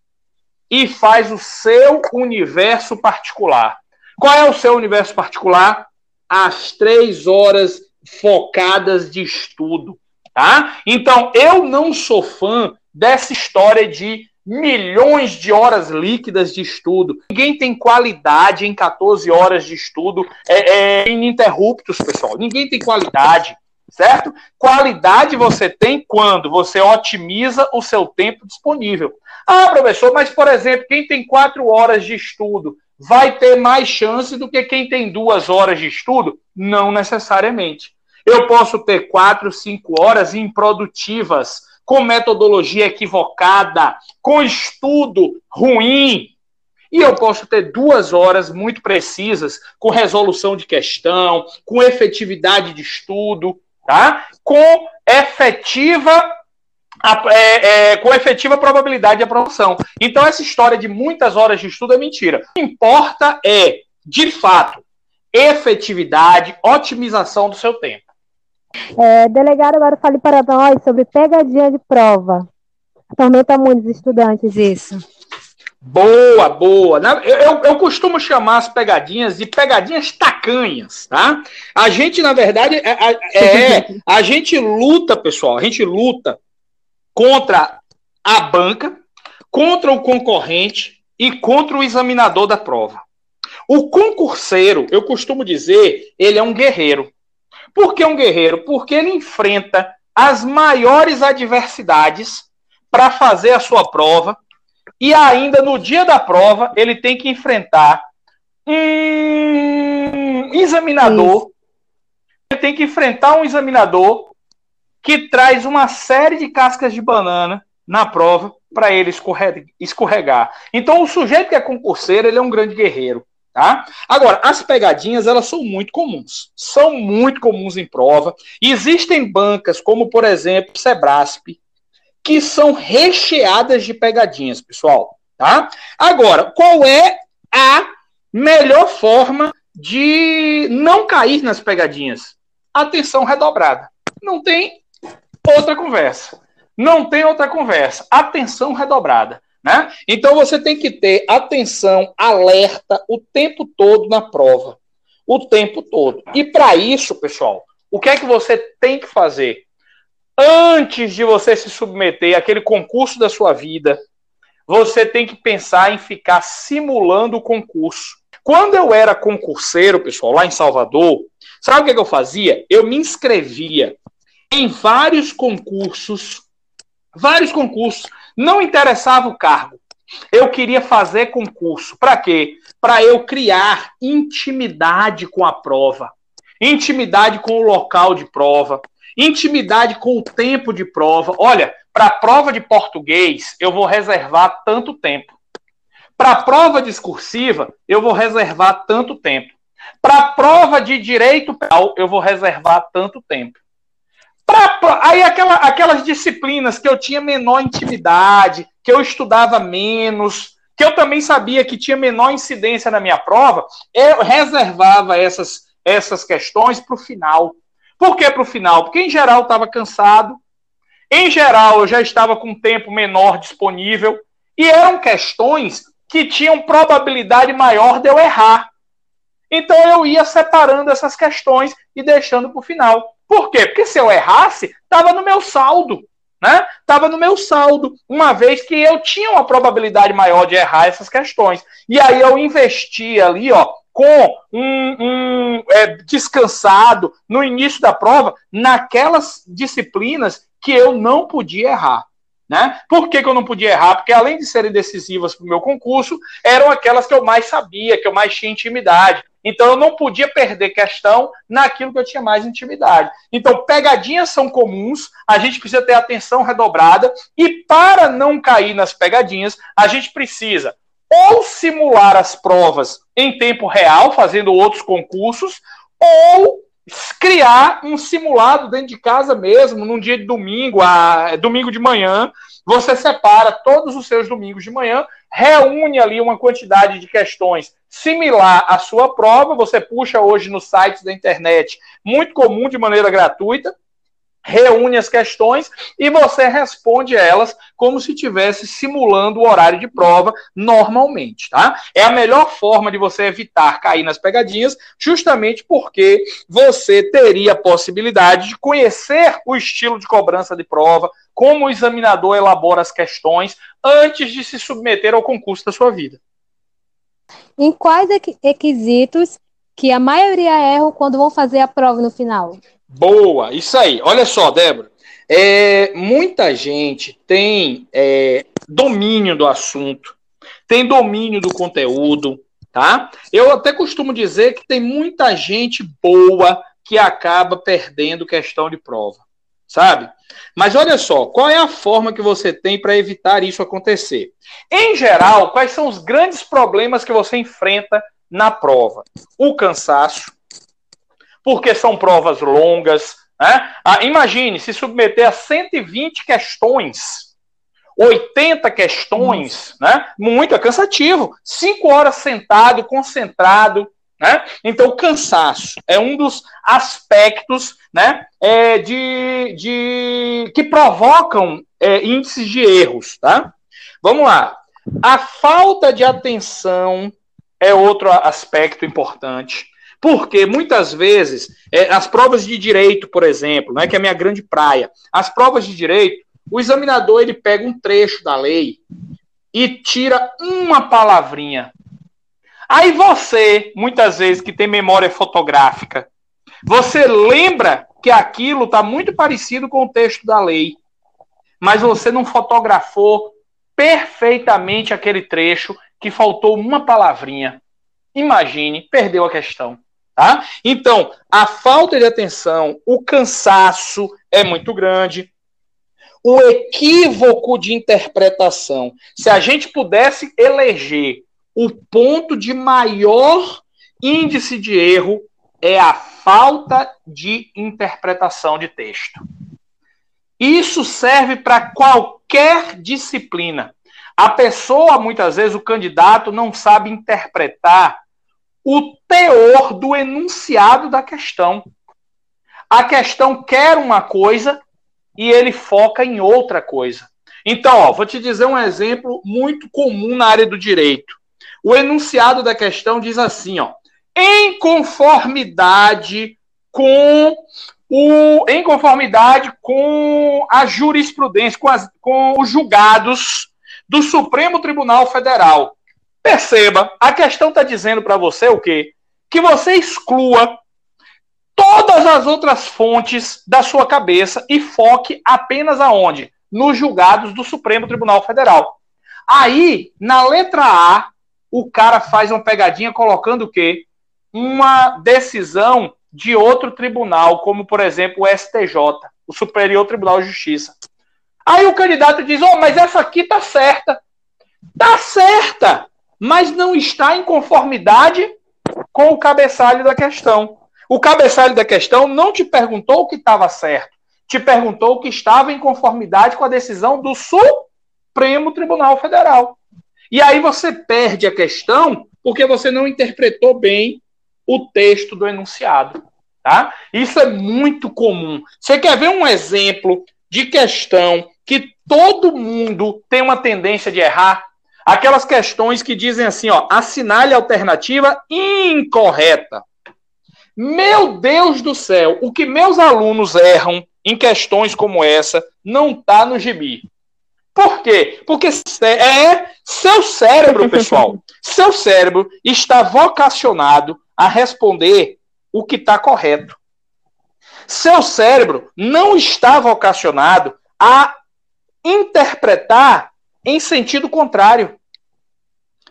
e faz o seu universo particular. Qual é o seu universo particular? As três horas focadas de estudo, tá? Então, eu não sou fã dessa história de milhões de horas líquidas de estudo. Ninguém tem qualidade em 14 horas de estudo é, é, ininterruptos, pessoal. Ninguém tem qualidade certo? Qualidade você tem quando você otimiza o seu tempo disponível. Ah, professor, mas, por exemplo, quem tem quatro horas de estudo vai ter mais chance do que quem tem duas horas de estudo? Não necessariamente. Eu posso ter quatro, cinco horas improdutivas, com metodologia equivocada, com estudo ruim, e eu posso ter duas horas muito precisas, com resolução de questão, com efetividade de estudo, tá? com efetiva é, é, com efetiva probabilidade de aprovação. Então, essa história de muitas horas de estudo é mentira. O que importa é, de fato, efetividade, otimização do seu tempo. É, delegado, agora fale para nós sobre pegadinha de prova. Atormenta muitos estudantes isso. Boa, boa. Eu, eu, eu, costumo chamar as pegadinhas de pegadinhas tacanhas, tá? A gente, na verdade, é, é, a gente luta, pessoal, a gente luta contra a banca, contra o concorrente e contra o examinador da prova. O concurseiro, eu costumo dizer, ele é um guerreiro. Por que um guerreiro? Porque ele enfrenta as maiores adversidades para fazer a sua prova e ainda no dia da prova, ele tem que enfrentar um examinador. Ele tem que enfrentar um examinador que traz uma série de cascas de banana na prova para ele escorregar. Então, o sujeito que é concurseiro, ele é um grande guerreiro. Tá? Agora, as pegadinhas, elas são muito comuns. São muito comuns em prova. Existem bancas, como, por exemplo, Sebrasp, que são recheadas de pegadinhas, pessoal. Tá? Agora, qual é a melhor forma de não cair nas pegadinhas? Atenção redobrada. Não tem outra conversa. Não tem outra conversa. Atenção redobrada. Né? Então você tem que ter atenção, alerta o tempo todo na prova. O tempo todo. E para isso, pessoal, o que é que você tem que fazer? Antes de você se submeter àquele concurso da sua vida, você tem que pensar em ficar simulando o concurso. Quando eu era concurseiro, pessoal, lá em Salvador, sabe o que, eu fazia? Eu me inscrevia em vários concursos Vários concursos. Não interessava o cargo. Eu queria fazer concurso. Para quê? Para eu criar intimidade com a prova, intimidade com o local de prova, intimidade com o tempo de prova. Olha, para a prova de português, eu vou reservar tanto tempo. Para a prova discursiva, eu vou reservar tanto tempo. Para a prova de direito penal, eu vou reservar tanto tempo. Pra, aí aquela, aquelas disciplinas que eu tinha menor intimidade, que eu estudava menos, que eu também sabia que tinha menor incidência na minha prova, eu reservava essas, essas questões para o final. Por que para o final? Porque em geral estava cansado, em geral eu já estava com tempo menor disponível, e eram questões que tinham probabilidade maior de eu errar. Então eu ia separando essas questões e deixando para o final. Por quê? Porque se eu errasse, estava no meu saldo. Né? Estava no meu saldo, uma vez que eu tinha uma probabilidade maior de errar essas questões. E aí eu investi ali, ó, com um, um é, descansado no início da prova, naquelas disciplinas que eu não podia errar. Né? Por que, que eu não podia errar? Porque além de serem decisivas para o meu concurso, eram aquelas que eu mais sabia, que eu mais tinha intimidade. Então eu não podia perder questão naquilo que eu tinha mais intimidade. Então, pegadinhas são comuns, a gente precisa ter atenção redobrada, e para não cair nas pegadinhas, a gente precisa ou simular as provas em tempo real, fazendo outros concursos, ou criar um simulado dentro de casa mesmo, num dia de domingo, a, domingo de manhã, você separa todos os seus domingos de manhã, reúne ali uma quantidade de questões similar à sua prova, você puxa hoje nos sites da internet, muito comum de maneira gratuita, reúne as questões e você responde elas como se estivesse simulando o horário de prova normalmente, tá? É a melhor forma de você evitar cair nas pegadinhas, justamente porque você teria a possibilidade de conhecer o estilo de cobrança de prova, como o examinador elabora as questões antes de se submeter ao concurso da sua vida. Em quais requisitos que a maioria erram quando vão fazer a prova no final? Boa, isso aí. Olha só, Débora. É, muita gente tem é, domínio do assunto, tem domínio do conteúdo, tá? Eu até costumo dizer que tem muita gente boa que acaba perdendo questão de prova, sabe? Mas olha só, qual é a forma que você tem para evitar isso acontecer? Em geral, quais são os grandes problemas que você enfrenta na prova? O cansaço, porque são provas longas. Né? Ah, imagine se submeter a 120 questões, 80 questões, né? muito é cansativo. Cinco horas sentado, concentrado. Né? Então, o cansaço é um dos aspectos né, é, de, de, que provocam é, índices de erros. Tá? Vamos lá. A falta de atenção é outro aspecto importante. Porque muitas vezes, é, as provas de direito, por exemplo, né, que é a minha grande praia, as provas de direito, o examinador ele pega um trecho da lei e tira uma palavrinha. Aí você, muitas vezes, que tem memória fotográfica, você lembra que aquilo está muito parecido com o texto da lei, mas você não fotografou perfeitamente aquele trecho que faltou uma palavrinha. Imagine, perdeu a questão. Tá? Então, a falta de atenção, o cansaço é muito grande, o equívoco de interpretação. Se a gente pudesse eleger o ponto de maior índice de erro, é a falta de interpretação de texto. Isso serve para qualquer disciplina. A pessoa, muitas vezes, o candidato, não sabe interpretar o teor do enunciado da questão. A questão quer uma coisa e ele foca em outra coisa. Então, ó, vou te dizer um exemplo muito comum na área do direito. O enunciado da questão diz assim, ó, em conformidade com o, em conformidade com a jurisprudência, com, as, com os julgados do Supremo Tribunal Federal. Perceba, a questão está dizendo para você o quê? Que você exclua todas as outras fontes da sua cabeça e foque apenas aonde? nos julgados do Supremo Tribunal Federal. Aí, na letra A, o cara faz uma pegadinha colocando o quê? Uma decisão de outro tribunal, como por exemplo o STJ, o Superior Tribunal de Justiça. Aí o candidato diz: "Oh, mas essa aqui tá certa". Tá certa, mas não está em conformidade com o cabeçalho da questão. O cabeçalho da questão não te perguntou o que estava certo, te perguntou o que estava em conformidade com a decisão do Supremo Tribunal Federal. E aí você perde a questão porque você não interpretou bem o texto do enunciado. Tá? Isso é muito comum. Você quer ver um exemplo de questão que todo mundo tem uma tendência de errar? Aquelas questões que dizem assim, ó, assinale a alternativa incorreta. Meu Deus do céu, o que meus alunos erram em questões como essa não está no gibi. Por quê? Porque é seu cérebro, <laughs> pessoal. seu cérebro está vocacionado a responder o que está correto. Seu cérebro não está vocacionado a interpretar em sentido contrário.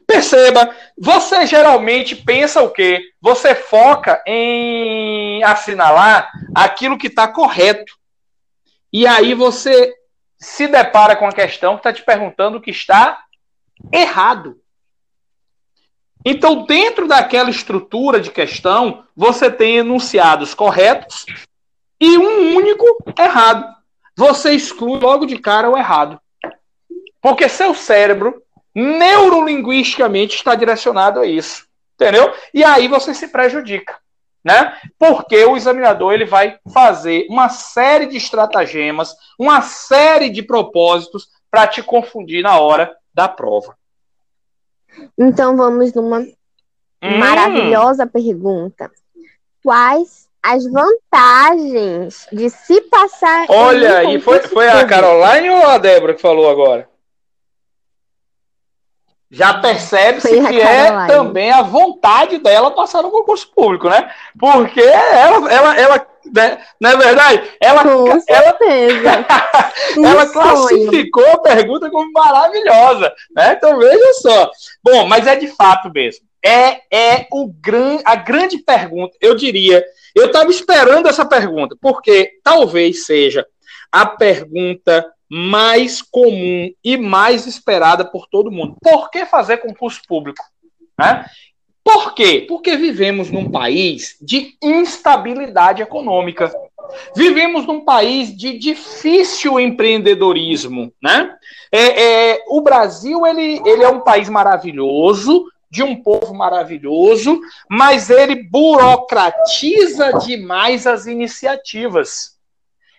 Perceba, você geralmente pensa o quê? Você foca em assinalar aquilo que está correto. E aí você se depara com a questão que está te perguntando o que está errado. Então, dentro daquela estrutura de questão, você tem enunciados corretos e um único errado. Você exclui logo de cara o errado. Porque seu cérebro, neurolinguisticamente, está direcionado a isso. Entendeu? E aí você se prejudica. Né? Porque o examinador ele vai fazer uma série de estratagemas, uma série de propósitos para te confundir na hora da prova. Então vamos numa hum. maravilhosa pergunta. Quais as vantagens de se passar. Olha aí, foi, foi a Caroline ou a Débora que falou agora? Já percebe-se que é também a vontade dela passar no concurso público, né? Porque ela, ela, ela né? não é verdade? Ela, Com certeza. <laughs> ela, ela classificou a pergunta como maravilhosa, né? Então veja só. Bom, mas é de fato mesmo. É, é o gran, a grande pergunta, eu diria. Eu estava esperando essa pergunta, porque talvez seja a pergunta mais comum e mais esperada por todo mundo. Por que fazer concurso público? Né? Por quê? Porque vivemos num país de instabilidade econômica. Vivemos num país de difícil empreendedorismo, né? É, é, o Brasil ele, ele é um país maravilhoso, de um povo maravilhoso, mas ele burocratiza demais as iniciativas.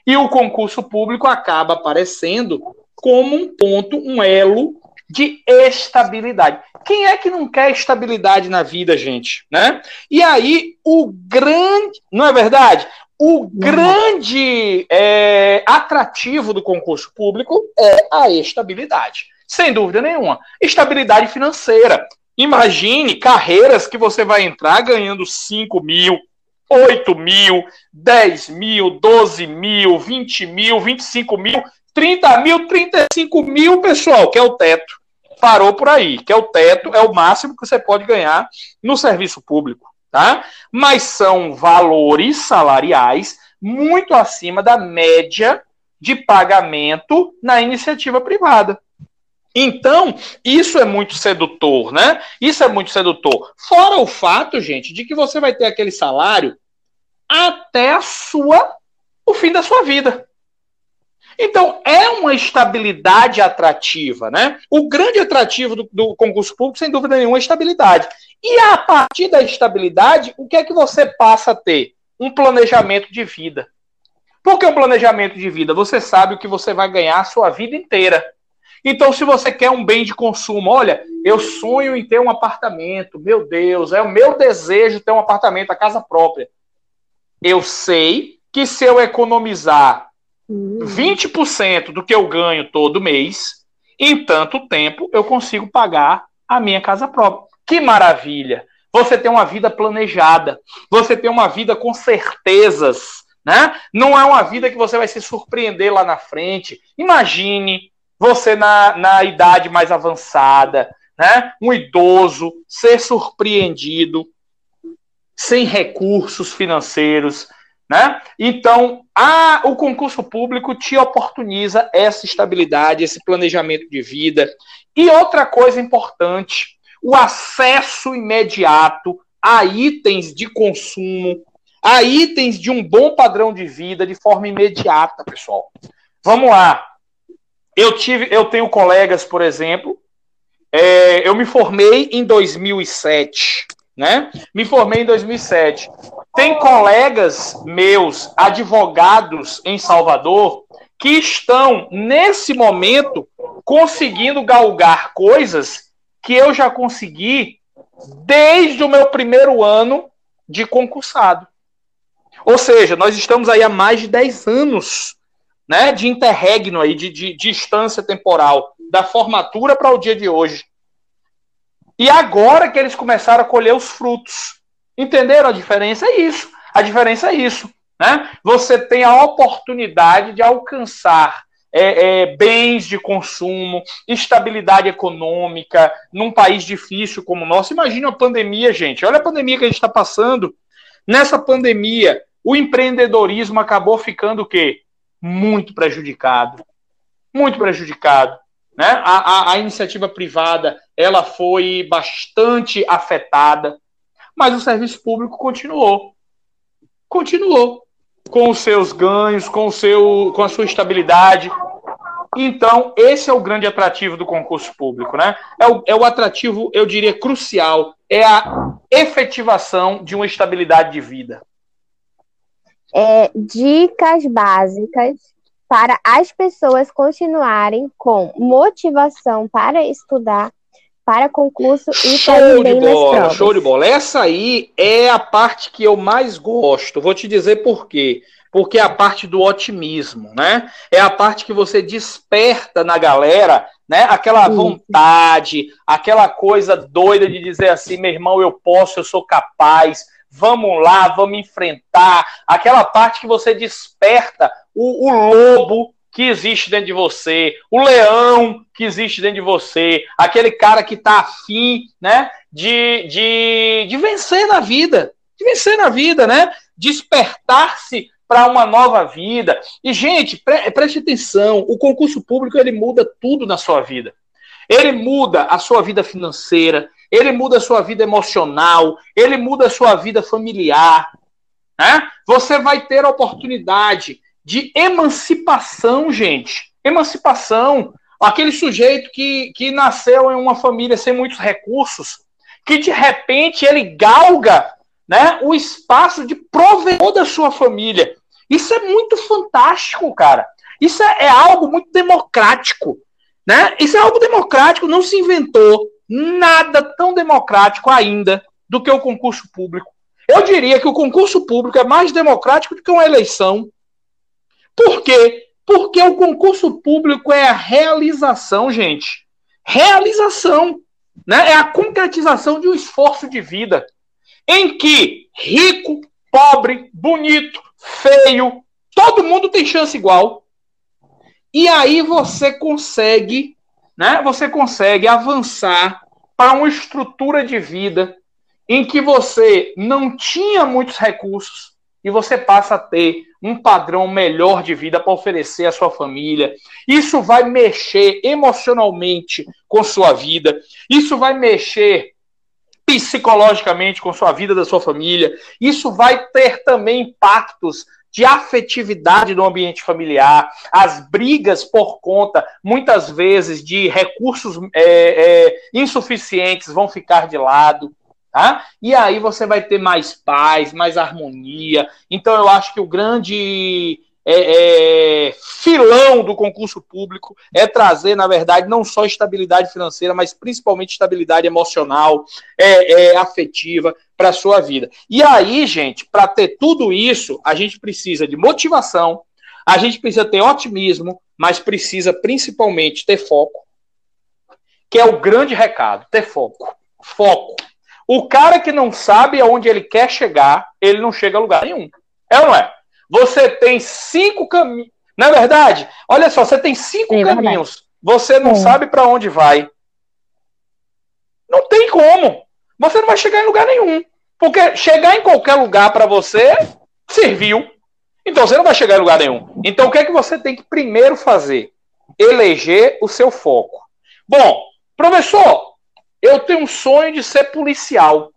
E o concurso público acaba aparecendo como um ponto, um elo de estabilidade. Quem é que não quer estabilidade na vida, gente? Né? E aí, o grande. Não é verdade? O grande é, atrativo do concurso público é a estabilidade. Sem dúvida nenhuma. Estabilidade financeira. Imagine carreiras que você vai entrar ganhando 5 mil, 8 mil, 10 mil, 12 mil, 20 mil, 25 mil, 30 mil, 35 mil, pessoal, que é o teto. Parou por aí, que é o teto, é o máximo que você pode ganhar no serviço público, tá? Mas são valores salariais muito acima da média de pagamento na iniciativa privada. Então, isso é muito sedutor, né? Isso é muito sedutor. Fora o fato, gente, de que você vai ter aquele salário até a sua o fim da sua vida. Então, é uma estabilidade atrativa, né? O grande atrativo do, do, concurso público, sem dúvida nenhuma, é a estabilidade. E a partir da estabilidade, o que é que você passa a ter? Um planejamento de vida. Por que um planejamento de vida? Você sabe o que você vai ganhar a sua vida inteira. Então, se você quer um bem de consumo, olha, eu sonho em ter um apartamento, meu Deus, é o meu desejo ter um apartamento, a casa própria. Eu sei que se eu economizar 20% do que eu ganho todo mês, em tanto tempo eu consigo pagar a minha casa própria. Que maravilha! Você tem uma vida planejada, você tem uma vida com certezas né? Não é uma vida que você vai se surpreender lá na frente. Imagine você na, na idade mais avançada, né? Um idoso ser surpreendido sem recursos financeiros, né? Então, a, o concurso público te oportuniza essa estabilidade, esse planejamento de vida. E outra coisa importante, o acesso imediato a itens de consumo, a itens de um bom padrão de vida de forma imediata, pessoal. Vamos lá. Eu tive, eu tenho colegas, por exemplo, é, eu me formei em 2007, né? Me formei em 2007. Tem colegas meus, advogados em Salvador, que estão nesse momento conseguindo galgar coisas que eu já consegui desde o meu primeiro ano de concursado. Ou seja, nós estamos aí há mais de 10 anos né, de interregno aí, de, de, distância temporal, da formatura para o dia de hoje. E agora que eles começaram a colher os frutos. Entenderam a diferença? É isso. A diferença é isso. Né? Você tem a oportunidade de alcançar é, é, bens de consumo, estabilidade econômica num país difícil como o nosso. Imagina a pandemia, gente. Olha a pandemia que a gente está passando. Nessa pandemia, o empreendedorismo acabou ficando o quê? Muito prejudicado. Muito prejudicado. Né? A, a, a iniciativa privada ela foi bastante afetada, mas o serviço público continuou. Continuou com os seus ganhos, com, o seu, com a sua estabilidade. Então, esse é o grande atrativo do concurso público, né? É o, é o atrativo, eu diria, crucial, é a efetivação de uma estabilidade de vida é, dicas básicas para as pessoas continuarem com motivação para estudar para concurso e show de bola. Show de bola. Essa aí é a parte que eu mais gosto. Vou te dizer por quê. Porque é a parte do otimismo, né? É a parte que você desperta na galera, né? Aquela vontade, aquela coisa doida de dizer assim, meu irmão, eu posso, eu sou capaz, vamos lá, vamos enfrentar, aquela parte que você desperta o, o, lobo que existe dentro de você, o leão que existe dentro de você, aquele cara que está afim, né, de, de, de vencer na vida, de vencer na vida, né, despertar-se para uma nova vida. E, gente, pre preste atenção, o concurso público ele muda tudo na sua vida. Ele muda a sua vida financeira, ele muda a sua vida emocional, ele muda a sua vida familiar. Né? Você vai ter a oportunidade de emancipação, gente. Emancipação. Aquele sujeito que, que nasceu em uma família sem muitos recursos, que de repente ele galga né, o espaço de provedor da sua família. Isso é muito fantástico, cara. Isso é, é algo muito democrático. Né? Isso é algo democrático, não se inventou nada tão democrático ainda do que o concurso público. Eu diria que o concurso público é mais democrático do que uma eleição. Por quê? Porque o concurso público é a realização, gente. Realização. Né? É a concretização de um esforço de vida em que rico, pobre, bonito, feio, todo mundo tem chance igual. E aí você consegue né, você consegue avançar para uma estrutura de vida em que você não tinha muitos recursos e você passa a ter um padrão melhor de vida para oferecer à sua família. Isso vai mexer emocionalmente com sua vida. Isso vai mexer psicologicamente com sua vida da sua família. Isso vai ter também impactos de afetividade no ambiente familiar, as brigas por conta, muitas vezes, de recursos é, é, insuficientes vão ficar de lado. Tá? E aí você vai ter mais paz, mais harmonia. Então eu acho que o grande é, é, filão do concurso público é trazer, na verdade, não só estabilidade financeira, mas principalmente estabilidade emocional, é, é afetiva para a sua vida. E aí, gente, para ter tudo isso, a gente precisa de motivação, a gente precisa ter otimismo, mas precisa principalmente ter foco, que é o grande recado: ter foco. Foco. O cara que não sabe aonde ele quer chegar, ele não chega a lugar nenhum. É ou não é? Você tem cinco caminhos. Na é verdade, olha só, você tem cinco é caminhos. Você não sabe para onde vai. Não tem como. Você não vai chegar em lugar nenhum. Porque chegar em qualquer lugar para você serviu. Então você não vai chegar em lugar nenhum. Então o que é que você tem que primeiro fazer? Eleger o seu foco. Bom, professor, eu tenho um sonho de ser policial.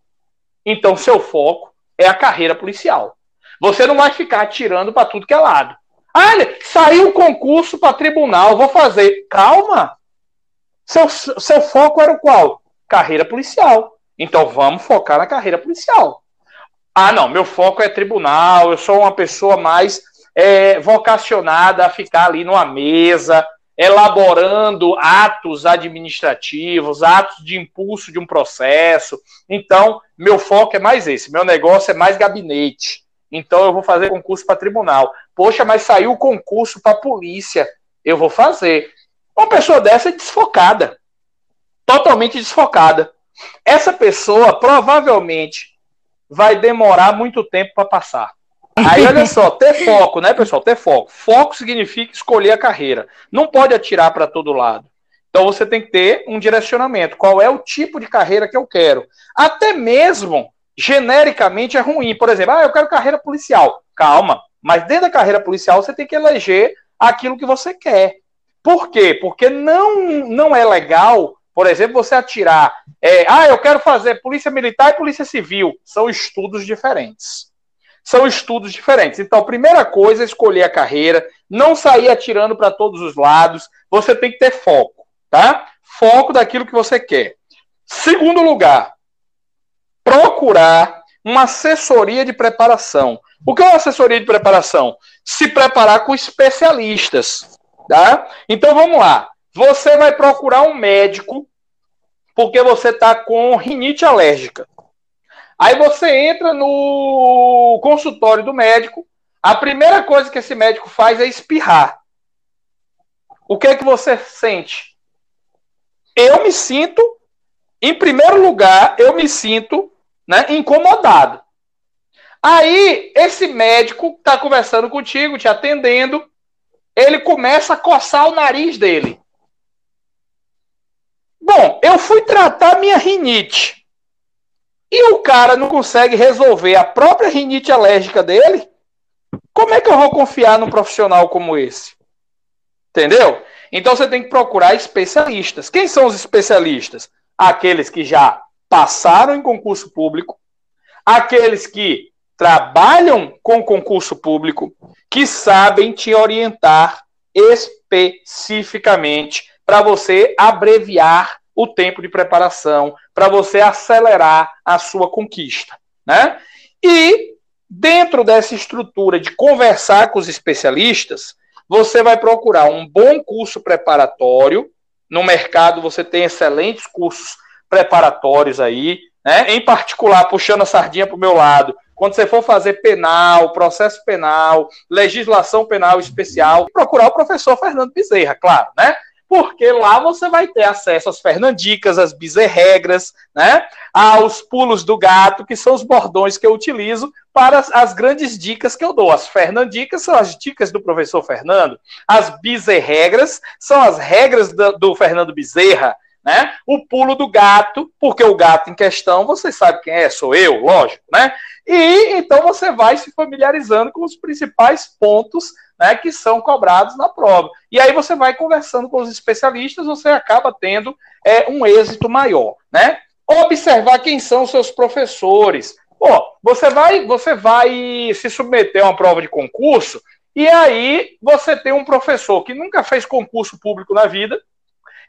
Então seu foco é a carreira policial. Você não vai ficar atirando para tudo que é lado. Ah, saiu o concurso para tribunal, vou fazer. Calma. Seu, seu foco era o qual? Carreira policial. Então vamos focar na carreira policial. Ah, não, meu foco é tribunal, eu sou uma pessoa mais é, vocacionada a ficar ali numa mesa, elaborando atos administrativos, atos de impulso de um processo. Então, meu foco é mais esse, meu negócio é mais gabinete. Então, eu vou fazer concurso para tribunal. Poxa, mas saiu o concurso para polícia. Eu vou fazer. Uma pessoa dessa é desfocada. Totalmente desfocada. Essa pessoa provavelmente vai demorar muito tempo para passar. Aí olha só, ter foco, né, pessoal? Ter foco. Foco significa escolher a carreira. Não pode atirar para todo lado. Então você tem que ter um direcionamento. Qual é o tipo de carreira que eu quero? Até mesmo genericamente é ruim. Por exemplo, ah, eu quero carreira policial. Calma, mas dentro da carreira policial você tem que eleger aquilo que você quer. Por quê? Porque não, não é legal por exemplo, você atirar, é, ah, eu quero fazer polícia militar e polícia civil. São estudos diferentes. São estudos diferentes. Então, primeira coisa é escolher a carreira, não sair atirando para todos os lados. Você tem que ter foco, tá? Foco daquilo que você quer. Segundo lugar, procurar uma assessoria de preparação. O que é uma assessoria de preparação? Se preparar com especialistas, tá? Então vamos lá. Você vai procurar um médico porque você está com rinite alérgica. Aí você entra no consultório do médico, a primeira coisa que esse médico faz é espirrar. O que é que você sente? Eu me sinto, em primeiro lugar, eu me sinto né, incomodado. Aí, esse médico está conversando contigo, te atendendo, ele começa a coçar o nariz dele. Bom, eu fui tratar minha rinite. E o cara não consegue resolver a própria rinite alérgica dele? Como é que eu vou confiar num profissional como esse? Entendeu? Então você tem que procurar especialistas. Quem são os especialistas? Aqueles que já passaram em concurso público, aqueles que trabalham com concurso público, que sabem te orientar especificamente para você abreviar o tempo de preparação, para você acelerar a sua conquista. Né? E, dentro dessa estrutura de conversar com os especialistas, você vai procurar um bom curso preparatório. No mercado, você tem excelentes cursos preparatórios aí, né? em particular, puxando a sardinha para o meu lado, quando você for fazer penal, processo penal, legislação penal especial, procurar o professor Fernando Bezerra, claro, né? porque lá você vai ter acesso às fernandicas, às bizerregras, né? aos pulos do gato, que são os bordões que eu utilizo para as, as grandes dicas que eu dou. As fernandicas são as dicas do professor Fernando, as bizerregras são as regras do, do Fernando Bezerra, né? O pulo do gato, porque o gato em questão, você sabe quem é, sou eu, lógico, né? E então você vai se familiarizando com os principais pontos né, que são cobrados na prova. E aí você vai conversando com os especialistas, você acaba tendo é, um êxito maior, né? Observar quem são os seus professores. Pô, você vai, você vai se submeter a uma prova de concurso e aí você tem um professor que nunca fez concurso público na vida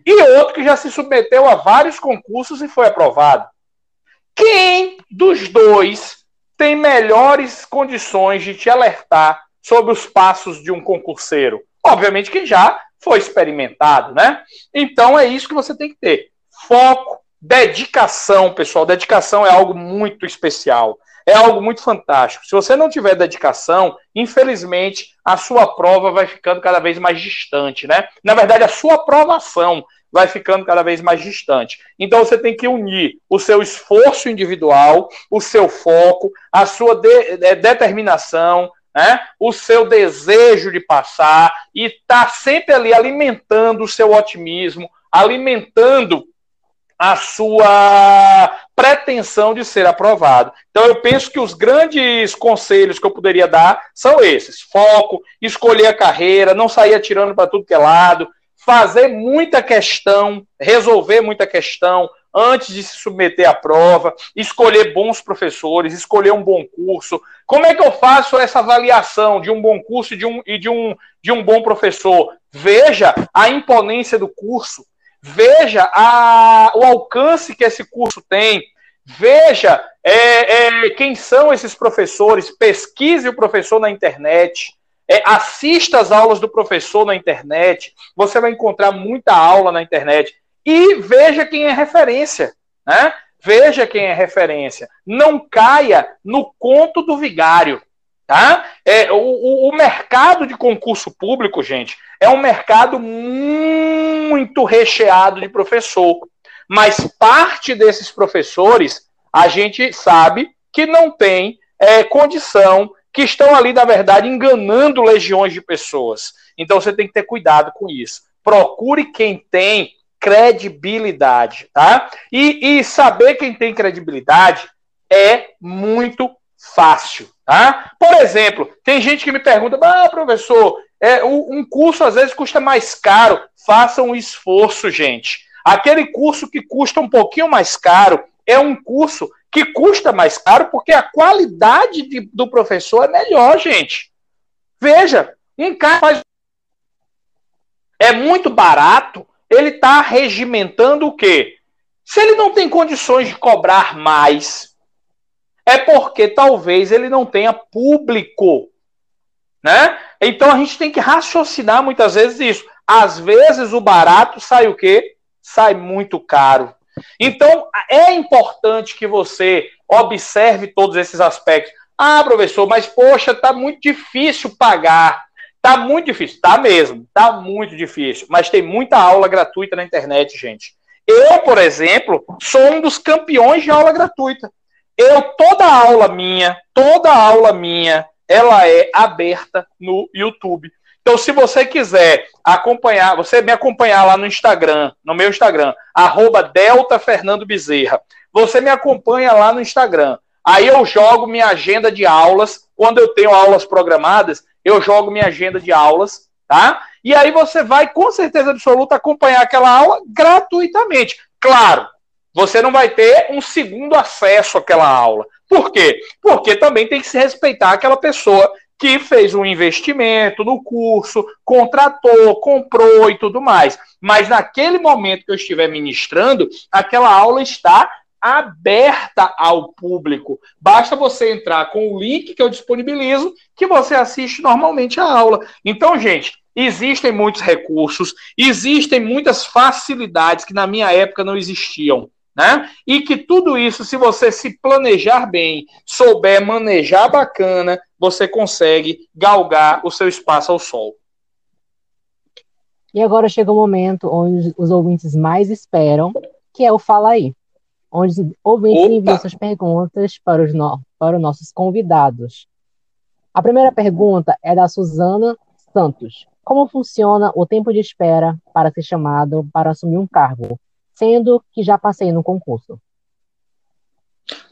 e outro que já se submeteu a vários concursos e foi aprovado. Quem dos dois tem melhores condições de te alertar sobre os passos de um concurseiro? Obviamente que já foi experimentado, né? Então é isso que você tem que ter. Foco, dedicação, pessoal. Dedicação é algo muito especial. É algo muito fantástico. Se você não tiver dedicação, infelizmente, a sua prova vai ficando cada vez mais distante, né? Na verdade, a sua aprovação vai ficando cada vez mais distante. Então você tem que unir o seu esforço individual, o seu foco, a sua de, de, determinação, né, o seu desejo de passar e está sempre ali alimentando o seu otimismo, alimentando a sua pretensão de ser aprovado. Então, eu penso que os grandes conselhos que eu poderia dar são esses: foco, escolher a carreira, não sair atirando para tudo que é lado, fazer muita questão, resolver muita questão antes de se submeter à prova, escolher bons professores, escolher um bom curso. Como é que eu faço essa avaliação de um bom curso e de um, e de um, de um bom professor? Veja a imponência do curso veja a, o alcance que esse curso tem, veja é, é, quem são esses professores, pesquise o professor na internet, é, assista as aulas do professor na internet, você vai encontrar muita aula na internet, e veja quem é referência, né? Veja quem é referência. Não caia no conto do vigário. Tá? É, o, o, mercado de concurso público, gente, é um mercado muito recheado de professor. Mas parte desses professores, a gente sabe que não tem é, condição, que estão ali, na verdade, enganando legiões de pessoas. Então você tem que ter cuidado com isso. Procure quem tem credibilidade, tá? E, e saber quem tem credibilidade é muito fácil. Tá? Por exemplo, tem gente que me pergunta, ah, professor, é, um curso às vezes custa mais caro. Faça um esforço, gente. Aquele curso que custa um pouquinho mais caro é um curso que custa mais caro porque a qualidade de, do professor é melhor, gente. Veja, um cara faz. É muito barato, ele está regimentando o quê? Se ele não tem condições de cobrar mais, é porque talvez ele não tenha público. Né? Então a gente tem que raciocinar muitas vezes isso. Às vezes o barato sai o quê? Sai muito caro. Então é importante que você observe todos esses aspectos. Ah, professor, mas poxa, tá muito difícil pagar. Tá muito difícil, tá mesmo, tá muito difícil. Mas tem muita aula gratuita na internet, gente. Eu, por exemplo, sou um dos campeões de aula gratuita. Eu, toda aula minha, toda aula minha, ela é aberta no YouTube. Então, se você quiser acompanhar, você me acompanhar lá no Instagram, no meu Instagram, arroba Delta Fernando Bezerra. Você me acompanha lá no Instagram. Aí eu jogo minha agenda de aulas. Quando eu tenho aulas programadas, eu jogo minha agenda de aulas, tá? E aí você vai, com certeza absoluta, acompanhar aquela aula gratuitamente. Claro, você não vai ter um segundo acesso àquela aula. Por quê? Porque também tem que se respeitar aquela pessoa que fez um investimento no curso, contratou, comprou e tudo mais. Mas naquele momento que eu estiver ministrando, aquela aula está aberta ao público. Basta você entrar com o link que eu disponibilizo, que você assiste normalmente a aula. Então, gente, existem muitos recursos, existem muitas facilidades que na minha época não existiam. Né? E que tudo isso, se você se planejar bem, souber manejar bacana, você consegue galgar o seu espaço ao sol. E agora chega o momento onde os ouvintes mais esperam, que é o Fala Aí, onde os ouvintes Opa. enviam suas perguntas para os, no... para os nossos convidados. A primeira pergunta é da Suzana Santos. Como funciona o tempo de espera para ser chamado para assumir um cargo? Sendo que já passei no concurso.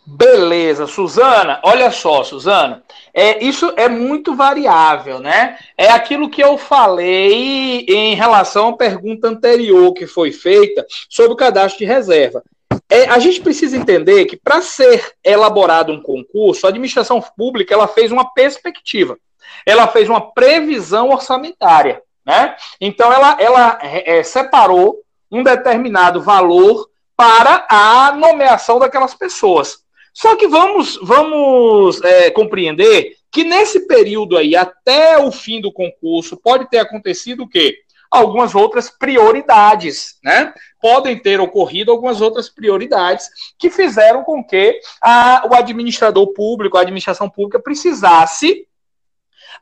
Beleza, Suzana, olha só, Suzana, é, isso é muito variável, né? É aquilo que eu falei em relação à pergunta anterior que foi feita sobre o cadastro de reserva. É, a gente precisa entender que para ser elaborado um concurso, a administração pública ela fez uma perspectiva, ela fez uma previsão orçamentária, né? Então ela, ela é, separou um determinado valor para a nomeação daquelas pessoas. Só que vamos, vamos é, compreender que nesse período aí, até o fim do concurso, pode ter acontecido o quê? Algumas outras prioridades, né? Podem ter ocorrido algumas outras prioridades que fizeram com que a, o administrador público, a administração pública, precisasse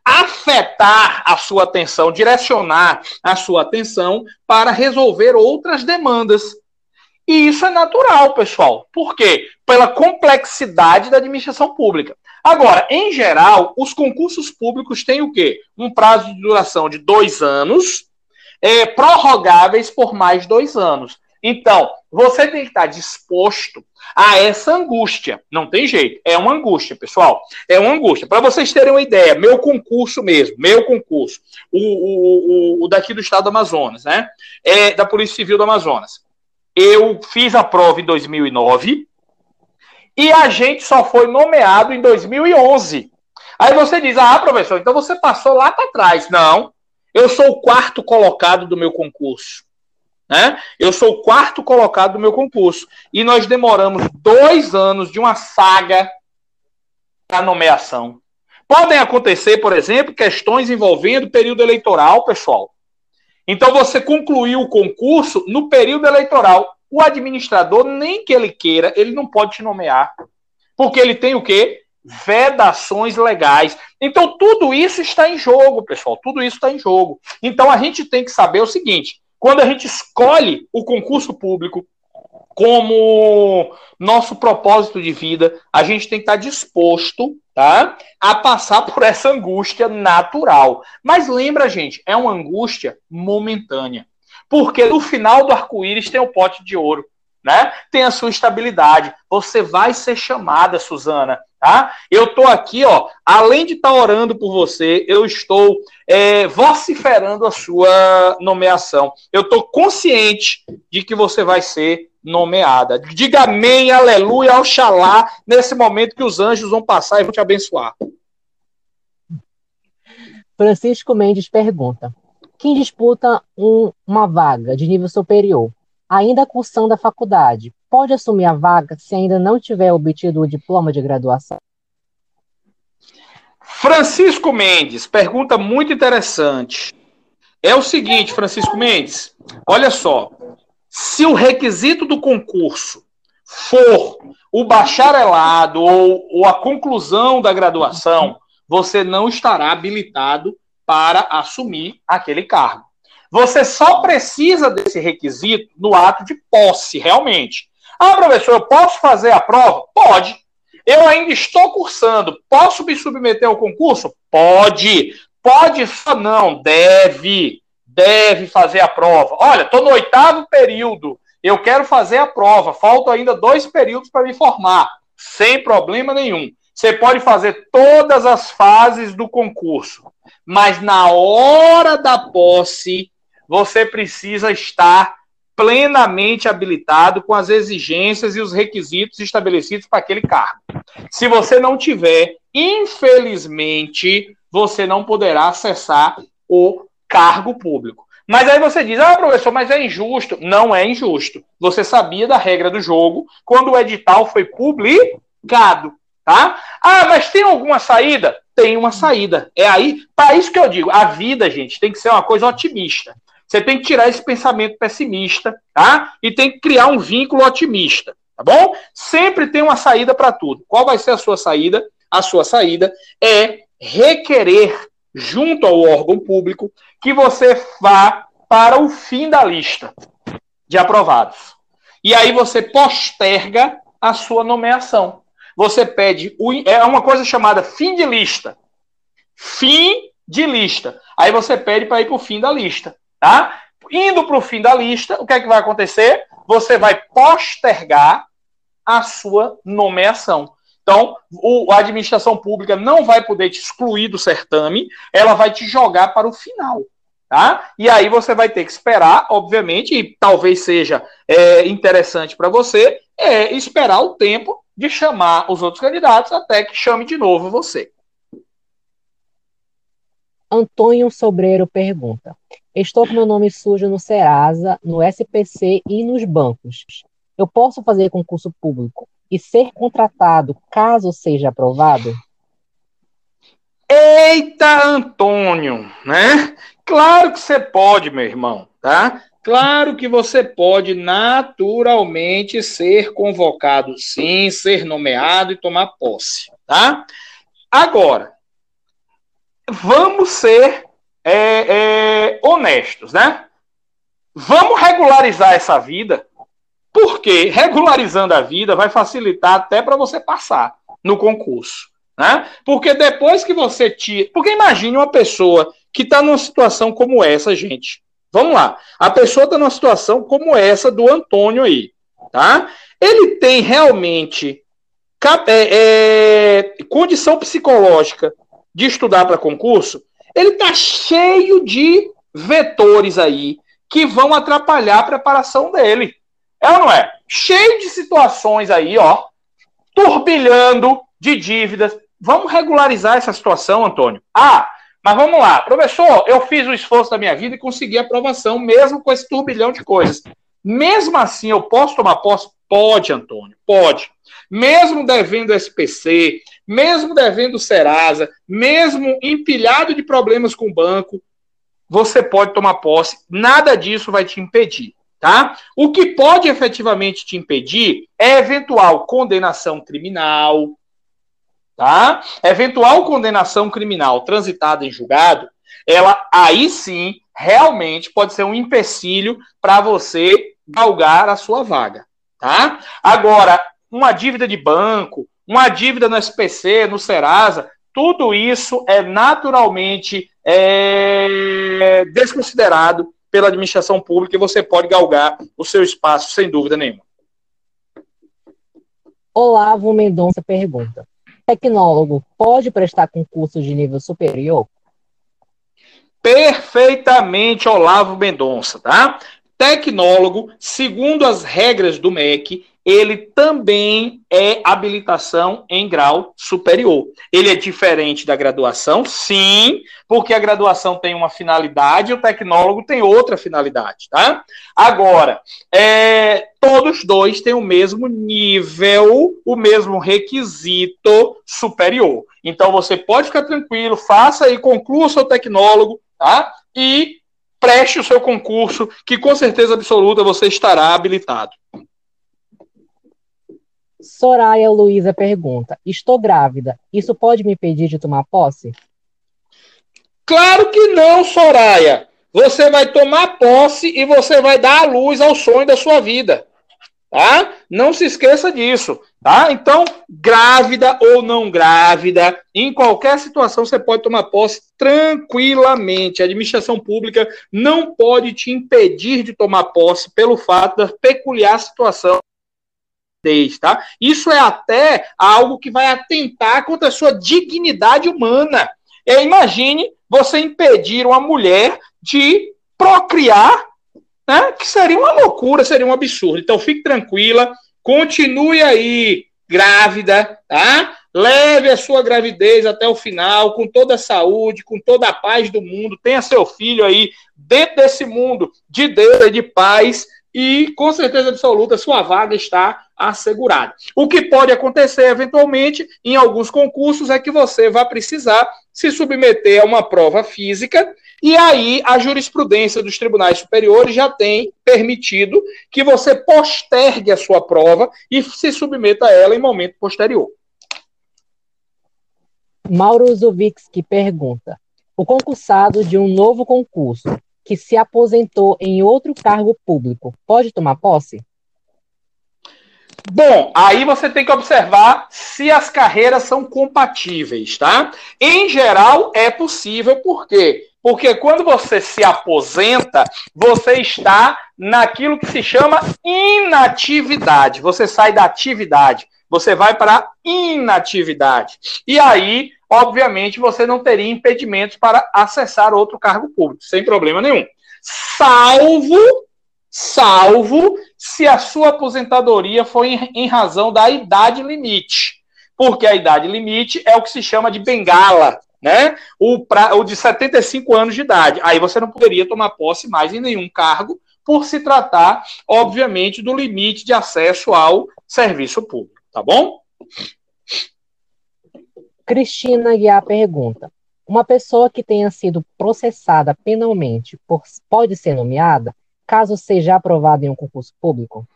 afetar a sua atenção, direcionar a sua atenção para resolver outras demandas. E isso é natural, pessoal. Por quê? Pela complexidade da administração pública. Agora, em geral, os concursos públicos têm o quê? Um prazo de duração de dois anos, é, prorrogáveis por mais dois anos. Então, você tem que estar disposto a essa angústia. Não tem jeito. É uma angústia, pessoal. É uma angústia. Para vocês terem uma ideia, meu concurso mesmo, meu concurso, o, o, o, daqui do estado do Amazonas, né? É da Polícia Civil do Amazonas. Eu fiz a prova em 2009 e a gente só foi nomeado em 2011. Aí você diz, ah, professor, então você passou lá para trás. Não, eu sou o quarto colocado do meu concurso. Né? Eu sou o quarto colocado do meu concurso. E nós demoramos dois anos de uma saga para nomeação. Podem acontecer, por exemplo, questões envolvendo período eleitoral, pessoal. Então você concluiu o concurso no período eleitoral. O administrador, nem que ele queira, ele não pode te nomear. Porque ele tem o quê? Vedações legais. Então, tudo isso está em jogo, pessoal. Tudo isso está em jogo. Então, a gente tem que saber o seguinte: quando a gente escolhe o concurso público como nosso propósito de vida, a gente tem que estar disposto tá, a passar por essa angústia natural. Mas lembra, gente, é uma angústia momentânea. Porque no final do arco-íris tem o pote de ouro, né? Tem a sua estabilidade. Você vai ser chamada, Suzana, tá? Eu estou aqui, ó, além de estar tá orando por você, eu estou é, vociferando a sua nomeação. Eu estou consciente de que você vai ser nomeada. Diga amém, aleluia, oxalá, nesse momento que os anjos vão passar e vão te abençoar. Francisco Mendes pergunta: quem disputa um, uma vaga de nível superior, ainda cursando a faculdade, pode assumir a vaga se ainda não tiver obtido o diploma de graduação? Francisco Mendes, pergunta muito interessante. É o seguinte, Francisco Mendes, olha só. Se o requisito do concurso for o bacharelado ou, ou a conclusão da graduação, você não estará habilitado para assumir aquele cargo. Você só precisa desse requisito no ato de posse, realmente. Ah, professor, eu posso fazer a prova? Pode. Eu ainda estou cursando. Posso me submeter ao concurso? Pode. Pode só não. Deve. Deve fazer a prova. Olha, estou no oitavo período. Eu quero fazer a prova. Faltam ainda dois períodos para me formar. Sem problema nenhum. Você pode fazer todas as fases do concurso. Mas na hora da posse, você precisa estar plenamente habilitado com as exigências e os requisitos estabelecidos para aquele cargo. Se você não tiver, infelizmente, você não poderá acessar o cargo público. Mas aí você diz, ah, professor, mas é injusto. Não é injusto. Você sabia da regra do jogo quando o edital foi publicado, tá? Ah, mas tem alguma saída? Tem uma saída. É aí, para isso que eu digo, a vida, gente, tem que ser uma coisa otimista. Você tem que tirar esse pensamento pessimista, tá? E tem que criar um vínculo otimista, tá bom? Sempre tem uma saída para tudo. Qual vai ser a sua saída? A sua saída é requerer junto ao órgão público que você vá para o fim da lista de aprovados. E aí você posterga a sua nomeação. Você pede o, é uma coisa chamada fim de lista. Fim de lista. Aí você pede para ir para o fim da lista. Tá? Indo para o fim da lista, o que é que vai acontecer? Você vai postergar a sua nomeação. Então, o, a administração pública não vai poder te excluir do certame, ela vai te jogar para o final. Tá? E aí você vai ter que esperar, obviamente, e talvez seja é, interessante para você, é esperar o tempo de chamar os outros candidatos até que chame de novo você. Antônio Sobreiro pergunta: Estou com meu nome sujo no Serasa, no SPC e nos bancos. Eu posso fazer concurso público e ser contratado caso seja aprovado? Eita, Antônio, né? Claro que você pode, meu irmão, tá? Claro que você pode naturalmente ser convocado, sim, ser nomeado e tomar posse, tá? Agora, vamos ser é, é, honestos, né? Vamos regularizar essa vida, porque regularizando a vida vai facilitar até para você passar no concurso, Né? Porque depois que você tira. Porque imagine uma pessoa que está numa situação como essa, gente. Vamos lá. A pessoa está numa situação como essa do Antônio aí. Tá? Ele tem realmente é, é, condição psicológica de estudar para concurso? Ele está cheio de vetores aí que vão atrapalhar a preparação dele. É ou não é? Cheio de situações aí, ó, turbilhando de dívidas. Vamos regularizar essa situação, Antônio. Ah, mas vamos lá, professor, eu fiz o esforço da minha vida e consegui aprovação, mesmo com esse turbilhão de coisas. Mesmo assim, eu posso tomar posse? Pode, Antônio, pode. Mesmo devendo SPC, mesmo devendo Serasa, mesmo empilhado de problemas com o banco, você pode tomar posse, nada disso vai te impedir, tá? O que pode efetivamente te impedir é eventual condenação criminal, tá? Eventual condenação criminal transitada em julgado, ela aí sim realmente pode ser um empecilho para você galgar a sua vaga, tá? Agora, uma dívida de banco, uma dívida no SPC, no Serasa, tudo isso é naturalmente é, desconsiderado pela administração pública e você pode galgar o seu espaço sem dúvida nenhuma. Olavo Mendonça pergunta: Tecnólogo pode prestar concurso de nível superior? Perfeitamente, Olavo Mendonça, tá? Tecnólogo, segundo as regras do MEC, ele também é habilitação em grau superior. Ele é diferente da graduação, sim, porque a graduação tem uma finalidade o tecnólogo tem outra finalidade, tá? Agora, é, todos dois têm o mesmo nível, o mesmo requisito superior. Então você pode ficar tranquilo, faça e conclua o seu tecnólogo, tá? E preste o seu concurso, que com certeza absoluta você estará habilitado. Soraya Luiza pergunta: Estou grávida, isso pode me impedir de tomar posse? Claro que não, Soraya. Você vai tomar posse e você vai dar a luz ao sonho da sua vida. Tá? Não se esqueça disso. Tá? Então, grávida ou não grávida, em qualquer situação você pode tomar posse tranquilamente. A administração pública não pode te impedir de tomar posse pelo fato da peculiar situação tá? Isso é até algo que vai atentar contra a sua dignidade humana. É, imagine você impedir uma mulher de procriar, né? Que seria uma loucura, seria um absurdo. Então fique tranquila, continue aí grávida, tá? Leve a sua gravidez até o final, com toda a saúde, com toda a paz do mundo. Tenha seu filho aí dentro desse mundo de Deus, de paz, e com certeza absoluta sua vaga está assegurada. O que pode acontecer eventualmente em alguns concursos é que você vai precisar se submeter a uma prova física e aí a jurisprudência dos tribunais superiores já tem permitido que você postergue a sua prova e se submeta a ela em momento posterior. Mauro Zuvixki pergunta: o concursado de um novo concurso que se aposentou em outro cargo público pode tomar posse? Bom, aí você tem que observar se as carreiras são compatíveis, tá? Em geral, é possível, por quê? Porque quando você se aposenta, você está naquilo que se chama inatividade. Você sai da atividade, você vai para a inatividade. E aí obviamente você não teria impedimentos para acessar outro cargo público, sem problema nenhum. Salvo, salvo se a sua aposentadoria for em, em razão da idade limite. Porque a idade limite é o que se chama de bengala, né? O, pra, o de 75 anos de idade. Aí você não poderia tomar posse mais em nenhum cargo, por se tratar, obviamente, do limite de acesso ao serviço público, tá bom? Cristina Guiar pergunta: uma pessoa que tenha sido processada penalmente por, pode ser nomeada caso seja aprovada em um concurso público?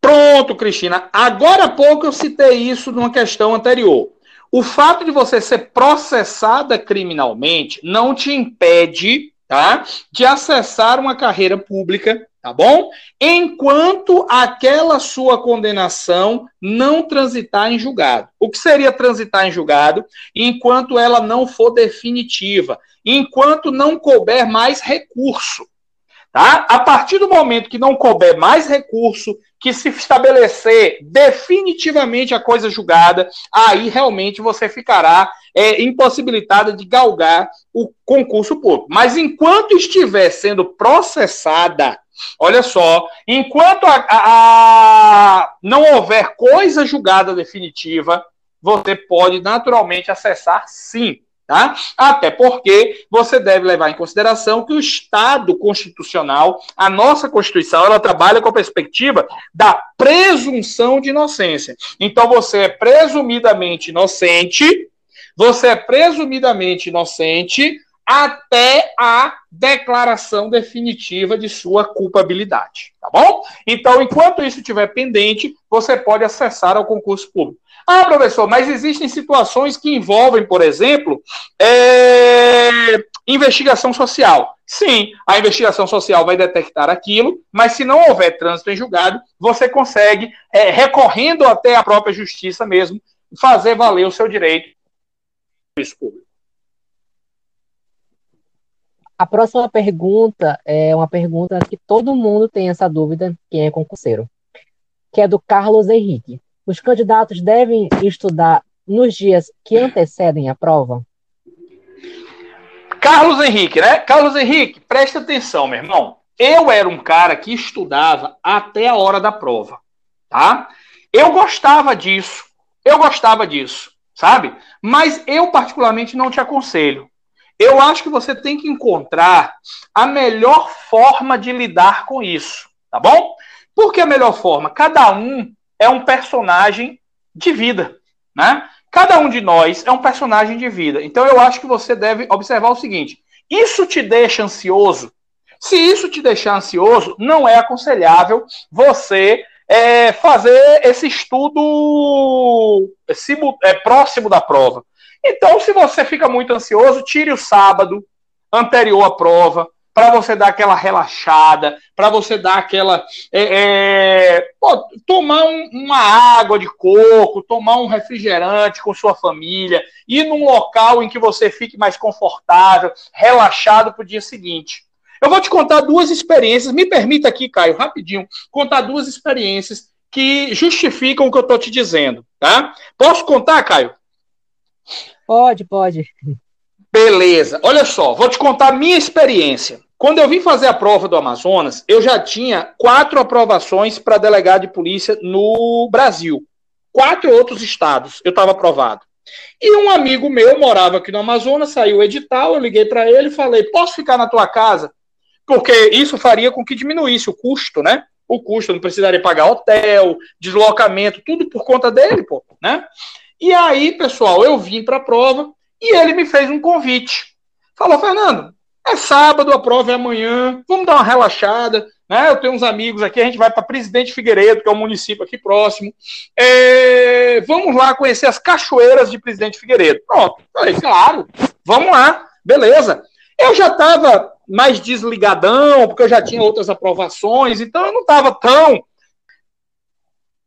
Pronto, Cristina. Agora há pouco eu citei isso numa questão anterior. O fato de você ser processada criminalmente não te impede tá, de acessar uma carreira pública tá bom? Enquanto aquela sua condenação não transitar em julgado. O que seria transitar em julgado? Enquanto ela não for definitiva, enquanto não couber mais recurso. Tá? A partir do momento que não couber mais recurso, que se estabelecer definitivamente a coisa julgada, aí realmente você ficará é, impossibilitada de galgar o concurso público. Mas enquanto estiver sendo processada, olha só, enquanto a, a, a não houver coisa julgada definitiva, você pode naturalmente acessar sim Tá? Até porque você deve levar em consideração que o Estado constitucional, a nossa Constituição, ela trabalha com a perspectiva da presunção de inocência. Então você é presumidamente inocente, você é presumidamente inocente até a declaração definitiva de sua culpabilidade, tá bom? Então, enquanto isso estiver pendente, você pode acessar ao concurso público. Ah, professor, mas existem situações que envolvem, por exemplo, é... investigação social. Sim, a investigação social vai detectar aquilo, mas se não houver trânsito em julgado, você consegue, é, recorrendo até a própria justiça mesmo, fazer valer o seu direito público. A próxima pergunta é uma pergunta que todo mundo tem essa dúvida, quem é concurseiro, que é do Carlos Henrique. Os candidatos devem estudar nos dias que antecedem a prova? Carlos Henrique, né? Carlos Henrique, presta atenção, meu irmão. Eu era um cara que estudava até a hora da prova, tá? Eu gostava disso. Eu gostava disso, sabe? Mas eu particularmente não te aconselho. Eu acho que você tem que encontrar a melhor forma de lidar com isso, tá bom? Por que a melhor forma? Cada um é um personagem de vida, né? Cada um de nós é um personagem de vida. Então eu acho que você deve observar o seguinte: isso te deixa ansioso? Se isso te deixar ansioso, não é aconselhável você é, fazer esse estudo é, próximo da prova. Então, se você fica muito ansioso, tire o sábado anterior à prova, para você dar aquela relaxada, para você dar aquela. É, é, pô, tomar um, uma água de coco, tomar um refrigerante com sua família, ir num local em que você fique mais confortável, relaxado para o dia seguinte. Eu vou te contar duas experiências. Me permita aqui, Caio, rapidinho, contar duas experiências que justificam o que eu estou te dizendo. Tá? Posso contar, Caio? Pode, pode. Beleza. Olha só, vou te contar a minha experiência. Quando eu vim fazer a prova do Amazonas, eu já tinha quatro aprovações para delegado de polícia no Brasil. Quatro outros estados eu estava aprovado. E um amigo meu morava aqui no Amazonas, saiu o edital, eu liguei para ele e falei: posso ficar na tua casa? Porque isso faria com que diminuísse o custo, né? O custo, não precisaria pagar hotel, deslocamento, tudo por conta dele, pô, né? E aí, pessoal, eu vim para a prova, e ele me fez um convite. Falou, Fernando, é sábado, a prova é amanhã, vamos dar uma relaxada. Né? Eu tenho uns amigos aqui, a gente vai para Presidente Figueiredo, que é um município aqui próximo. É, vamos lá conhecer as cachoeiras de Presidente Figueiredo. Pronto, falei, claro, vamos lá, beleza. Eu já estava mais desligadão, porque eu já tinha outras aprovações, então eu não estava tão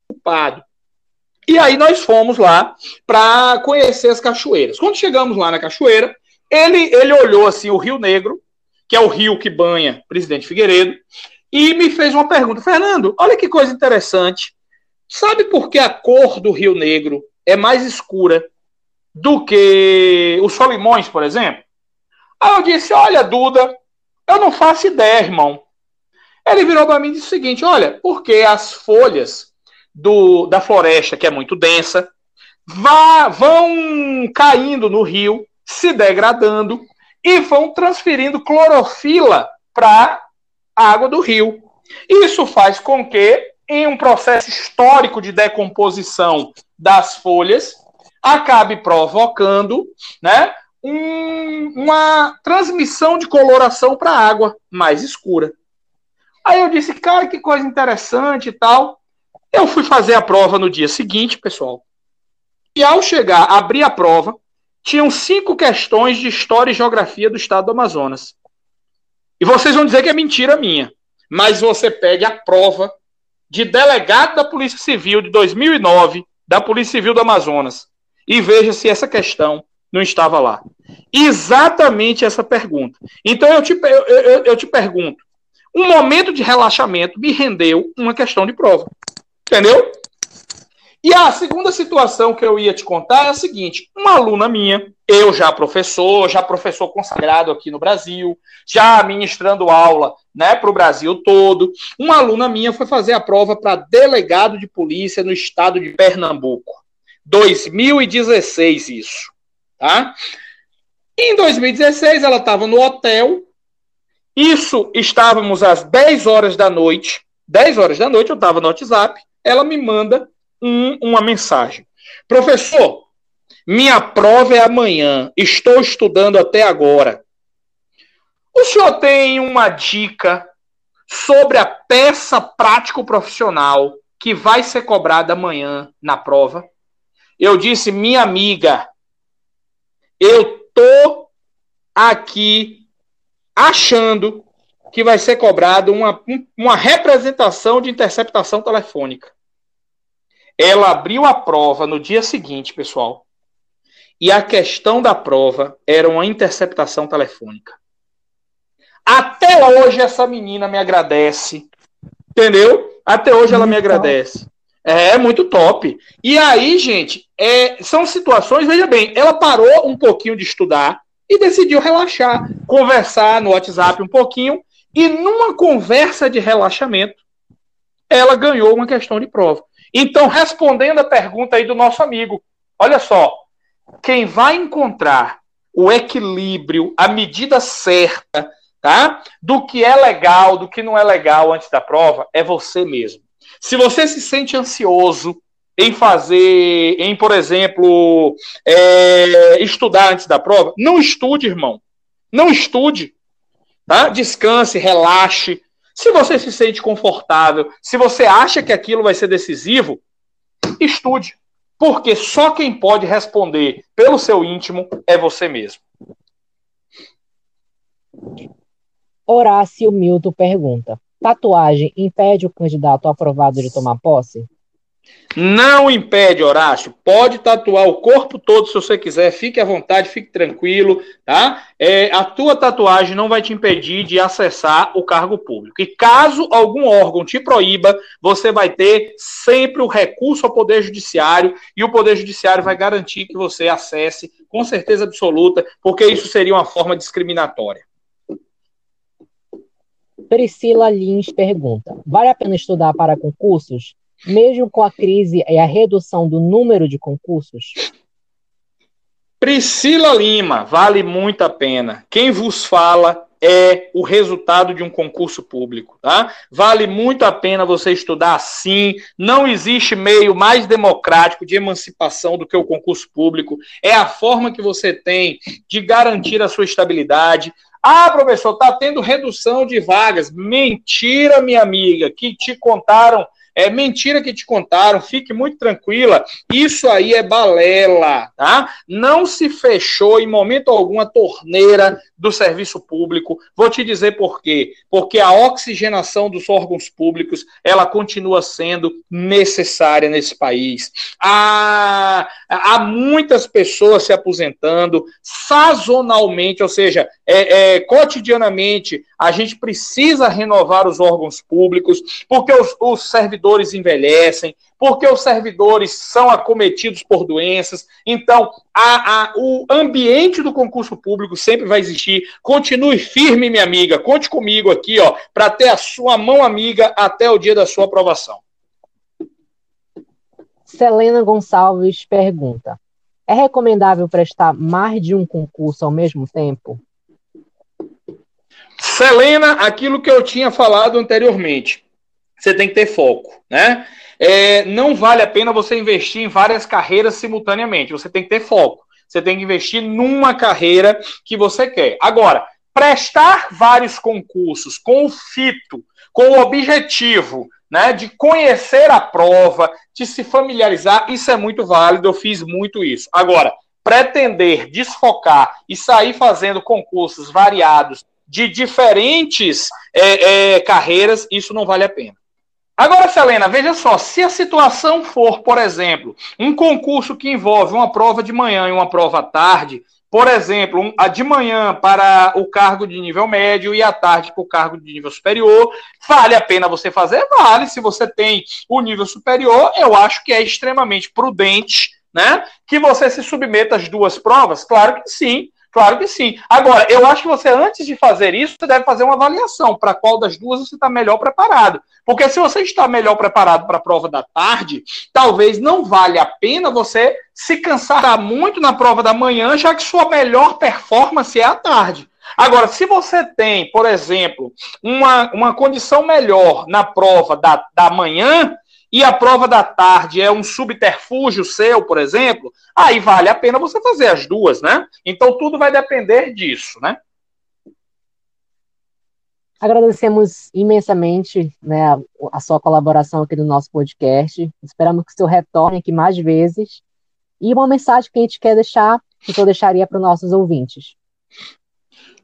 ocupado. E aí nós fomos lá para conhecer as cachoeiras. Quando chegamos lá na cachoeira, ele, ele olhou assim o Rio Negro, que é o rio que banha Presidente Figueiredo, e me fez uma pergunta. Fernando, olha que coisa interessante. Sabe por que a cor do Rio Negro é mais escura do que os Solimões, por exemplo? Aí eu disse: Olha, Duda, eu não faço ideia, irmão. Ele virou para mim e disse o seguinte: Olha, porque as folhas do, da floresta, que é muito densa, vá, vão caindo no rio, se degradando e vão transferindo clorofila para a água do rio. Isso faz com que, em um processo histórico de decomposição das folhas, acabe provocando né, um, uma transmissão de coloração para a água mais escura. Aí eu disse, cara, que coisa interessante e tal. Eu fui fazer a prova no dia seguinte, pessoal. E ao chegar, abrir a prova, tinham cinco questões de história e geografia do estado do Amazonas. E vocês vão dizer que é mentira minha. mas você pegue a prova de delegado da Polícia Civil de 2009, da Polícia Civil do Amazonas, e veja se essa questão não estava lá. Exatamente essa pergunta. Então eu te, eu, eu, eu te pergunto: um momento de relaxamento me rendeu uma questão de prova. Entendeu? E a segunda situação que eu ia te contar é a seguinte: uma aluna minha, eu já professor, já professor consagrado aqui no Brasil, já ministrando aula né, para o Brasil todo, uma aluna minha foi fazer a prova para delegado de polícia no estado de Pernambuco. 2016, isso. Tá? Em 2016, ela estava no hotel. Isso estávamos às 10 horas da noite. 10 horas da noite, eu estava no WhatsApp. Ela me manda um, uma mensagem. Professor, minha prova é amanhã. Estou estudando até agora. O senhor tem uma dica sobre a peça prático-profissional que vai ser cobrada amanhã na prova? Eu disse, minha amiga, eu tô aqui achando que vai ser cobrado uma, uma representação de interceptação telefônica. Ela abriu a prova no dia seguinte, pessoal, e a questão da prova era uma interceptação telefônica. Até hoje essa menina me agradece, entendeu? Até hoje ela me agradece. É muito top. E aí, gente, é, são situações, veja bem, ela parou um pouquinho de estudar e decidiu relaxar, conversar no WhatsApp um pouquinho, e numa conversa de relaxamento, ela ganhou uma questão de prova. Então, respondendo a pergunta aí do nosso amigo, olha só, quem vai encontrar o equilíbrio, a medida certa, tá? Do que é legal, do que não é legal antes da prova, é você mesmo. Se você se sente ansioso em fazer, em, por exemplo, é, estudar antes da prova, não estude, irmão. Não estude. Tá? Descanse, relaxe. Se você se sente confortável, se você acha que aquilo vai ser decisivo, estude. Porque só quem pode responder pelo seu íntimo é você mesmo. Horácio Milton pergunta: Tatuagem impede o candidato aprovado de tomar posse? Não impede, Horácio. Pode tatuar o corpo todo se você quiser. Fique à vontade, fique tranquilo, tá? É, a tua tatuagem não vai te impedir de acessar o cargo público. E caso algum órgão te proíba, você vai ter sempre o recurso ao Poder Judiciário e o Poder Judiciário vai garantir que você acesse com certeza absoluta, porque isso seria uma forma discriminatória. Priscila Lins pergunta: vale a pena estudar para concursos, mesmo com a crise e a redução do número de concursos? Priscila Lima, vale muito a pena. Quem vos fala é o resultado de um concurso público, tá? Vale muito a pena você estudar sim. Não existe meio mais democrático de emancipação do que o concurso público. É a forma que você tem de garantir a sua estabilidade, ah, professor, está tendo redução de vagas. Mentira, minha amiga, que te contaram é mentira que te contaram, fique muito tranquila. Isso aí é balela, tá? Não se fechou em momento algum a torneira do serviço público. Vou te dizer por quê. Porque a oxigenação dos órgãos públicos, ela continua sendo necessária nesse país. Há, há muitas pessoas se aposentando sazonalmente, ou seja, é, é, cotidianamente, a gente precisa renovar os órgãos públicos, porque os, os servidores envelhecem, porque os servidores são acometidos por doenças. Então, a, a, o ambiente do concurso público sempre vai existir. Continue firme, minha amiga. Conte comigo aqui, ó, para ter a sua mão amiga até o dia da sua aprovação. Selena Gonçalves pergunta: É recomendável prestar mais de um concurso ao mesmo tempo? Selena, aquilo que eu tinha falado anteriormente, você tem que ter foco, né? É, não vale a pena você investir em várias carreiras simultaneamente. Você tem que ter foco. Você tem que investir numa carreira que você quer. Agora, prestar vários concursos com o fito, com o objetivo né, de conhecer a prova, de se familiarizar, isso é muito válido. Eu fiz muito isso. Agora, pretender desfocar e sair fazendo concursos variados de diferentes é, é, carreiras, isso não vale a pena. Agora, Selena, veja só, se a situação for, por exemplo, um concurso que envolve uma prova de manhã e uma prova à tarde, por exemplo, a de manhã para o cargo de nível médio e à tarde para o cargo de nível superior, vale a pena você fazer? Vale. Se você tem o nível superior, eu acho que é extremamente prudente, né? Que você se submeta às duas provas? Claro que sim. Claro que sim. Agora, eu acho que você, antes de fazer isso, você deve fazer uma avaliação para qual das duas você está melhor preparado. Porque se você está melhor preparado para a prova da tarde, talvez não valha a pena você se cansar muito na prova da manhã, já que sua melhor performance é à tarde. Agora, se você tem, por exemplo, uma, uma condição melhor na prova da, da manhã, e a prova da tarde é um subterfúgio seu, por exemplo, aí vale a pena você fazer as duas, né? Então tudo vai depender disso, né? Agradecemos imensamente né, a, a sua colaboração aqui no nosso podcast. Esperamos que o senhor retorne aqui mais vezes. E uma mensagem que a gente quer deixar, que senhor deixaria para os nossos ouvintes.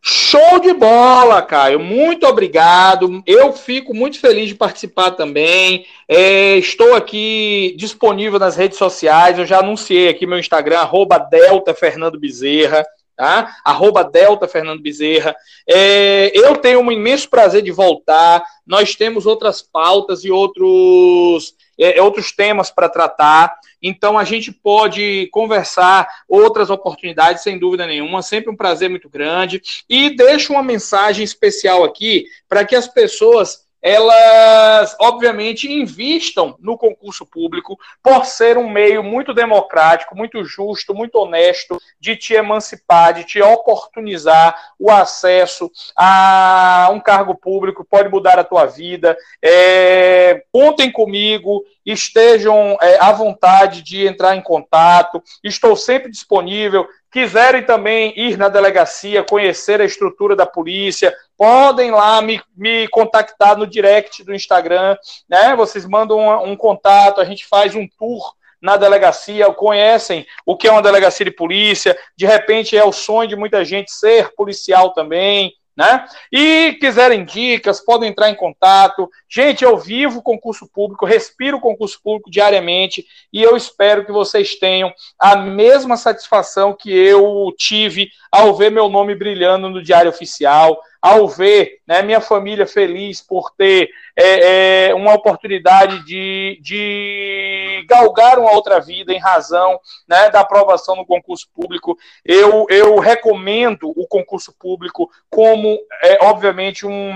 Show de bola, Caio. Muito obrigado. Eu fico muito feliz de participar também. É, estou aqui disponível nas redes sociais. Eu já anunciei aqui meu Instagram, arroba Delta Fernando Bezerra. Tá? Arroba Delta Fernando Bezerra. É, eu tenho um imenso prazer de voltar. Nós temos outras pautas e outros é, outros temas para tratar. Então a gente pode conversar outras oportunidades, sem dúvida nenhuma. Sempre um prazer muito grande. E deixo uma mensagem especial aqui para que as pessoas elas, obviamente, investam no concurso público por ser um meio muito democrático, muito justo, muito honesto de te emancipar, de te oportunizar o acesso a um cargo público, pode mudar a tua vida. É, contem comigo, estejam é, à vontade de entrar em contato, estou sempre disponível quiserem também ir na delegacia, conhecer a estrutura da polícia, podem lá me, me contactar no direct do Instagram, né? Vocês mandam um, um contato, a gente faz um tour na delegacia, conhecem o que é uma delegacia de polícia, de repente é o sonho de muita gente ser policial também, né? E quiserem dicas, podem entrar em contato. Gente, eu vivo concurso público, respiro concurso público diariamente e eu espero que vocês tenham a mesma satisfação que eu tive ao ver meu nome brilhando no Diário Oficial, ao ver né, minha família feliz por ter é, é, uma oportunidade de, de galgar uma outra vida em razão né, da aprovação no concurso público. Eu, eu recomendo o concurso público como, é, obviamente, um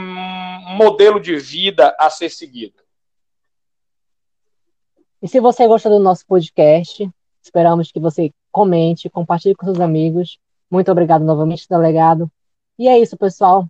modelo de vida a ser seguido. E se você gosta do nosso podcast, esperamos que você comente, compartilhe com seus amigos. Muito obrigado novamente, delegado. E é isso, pessoal.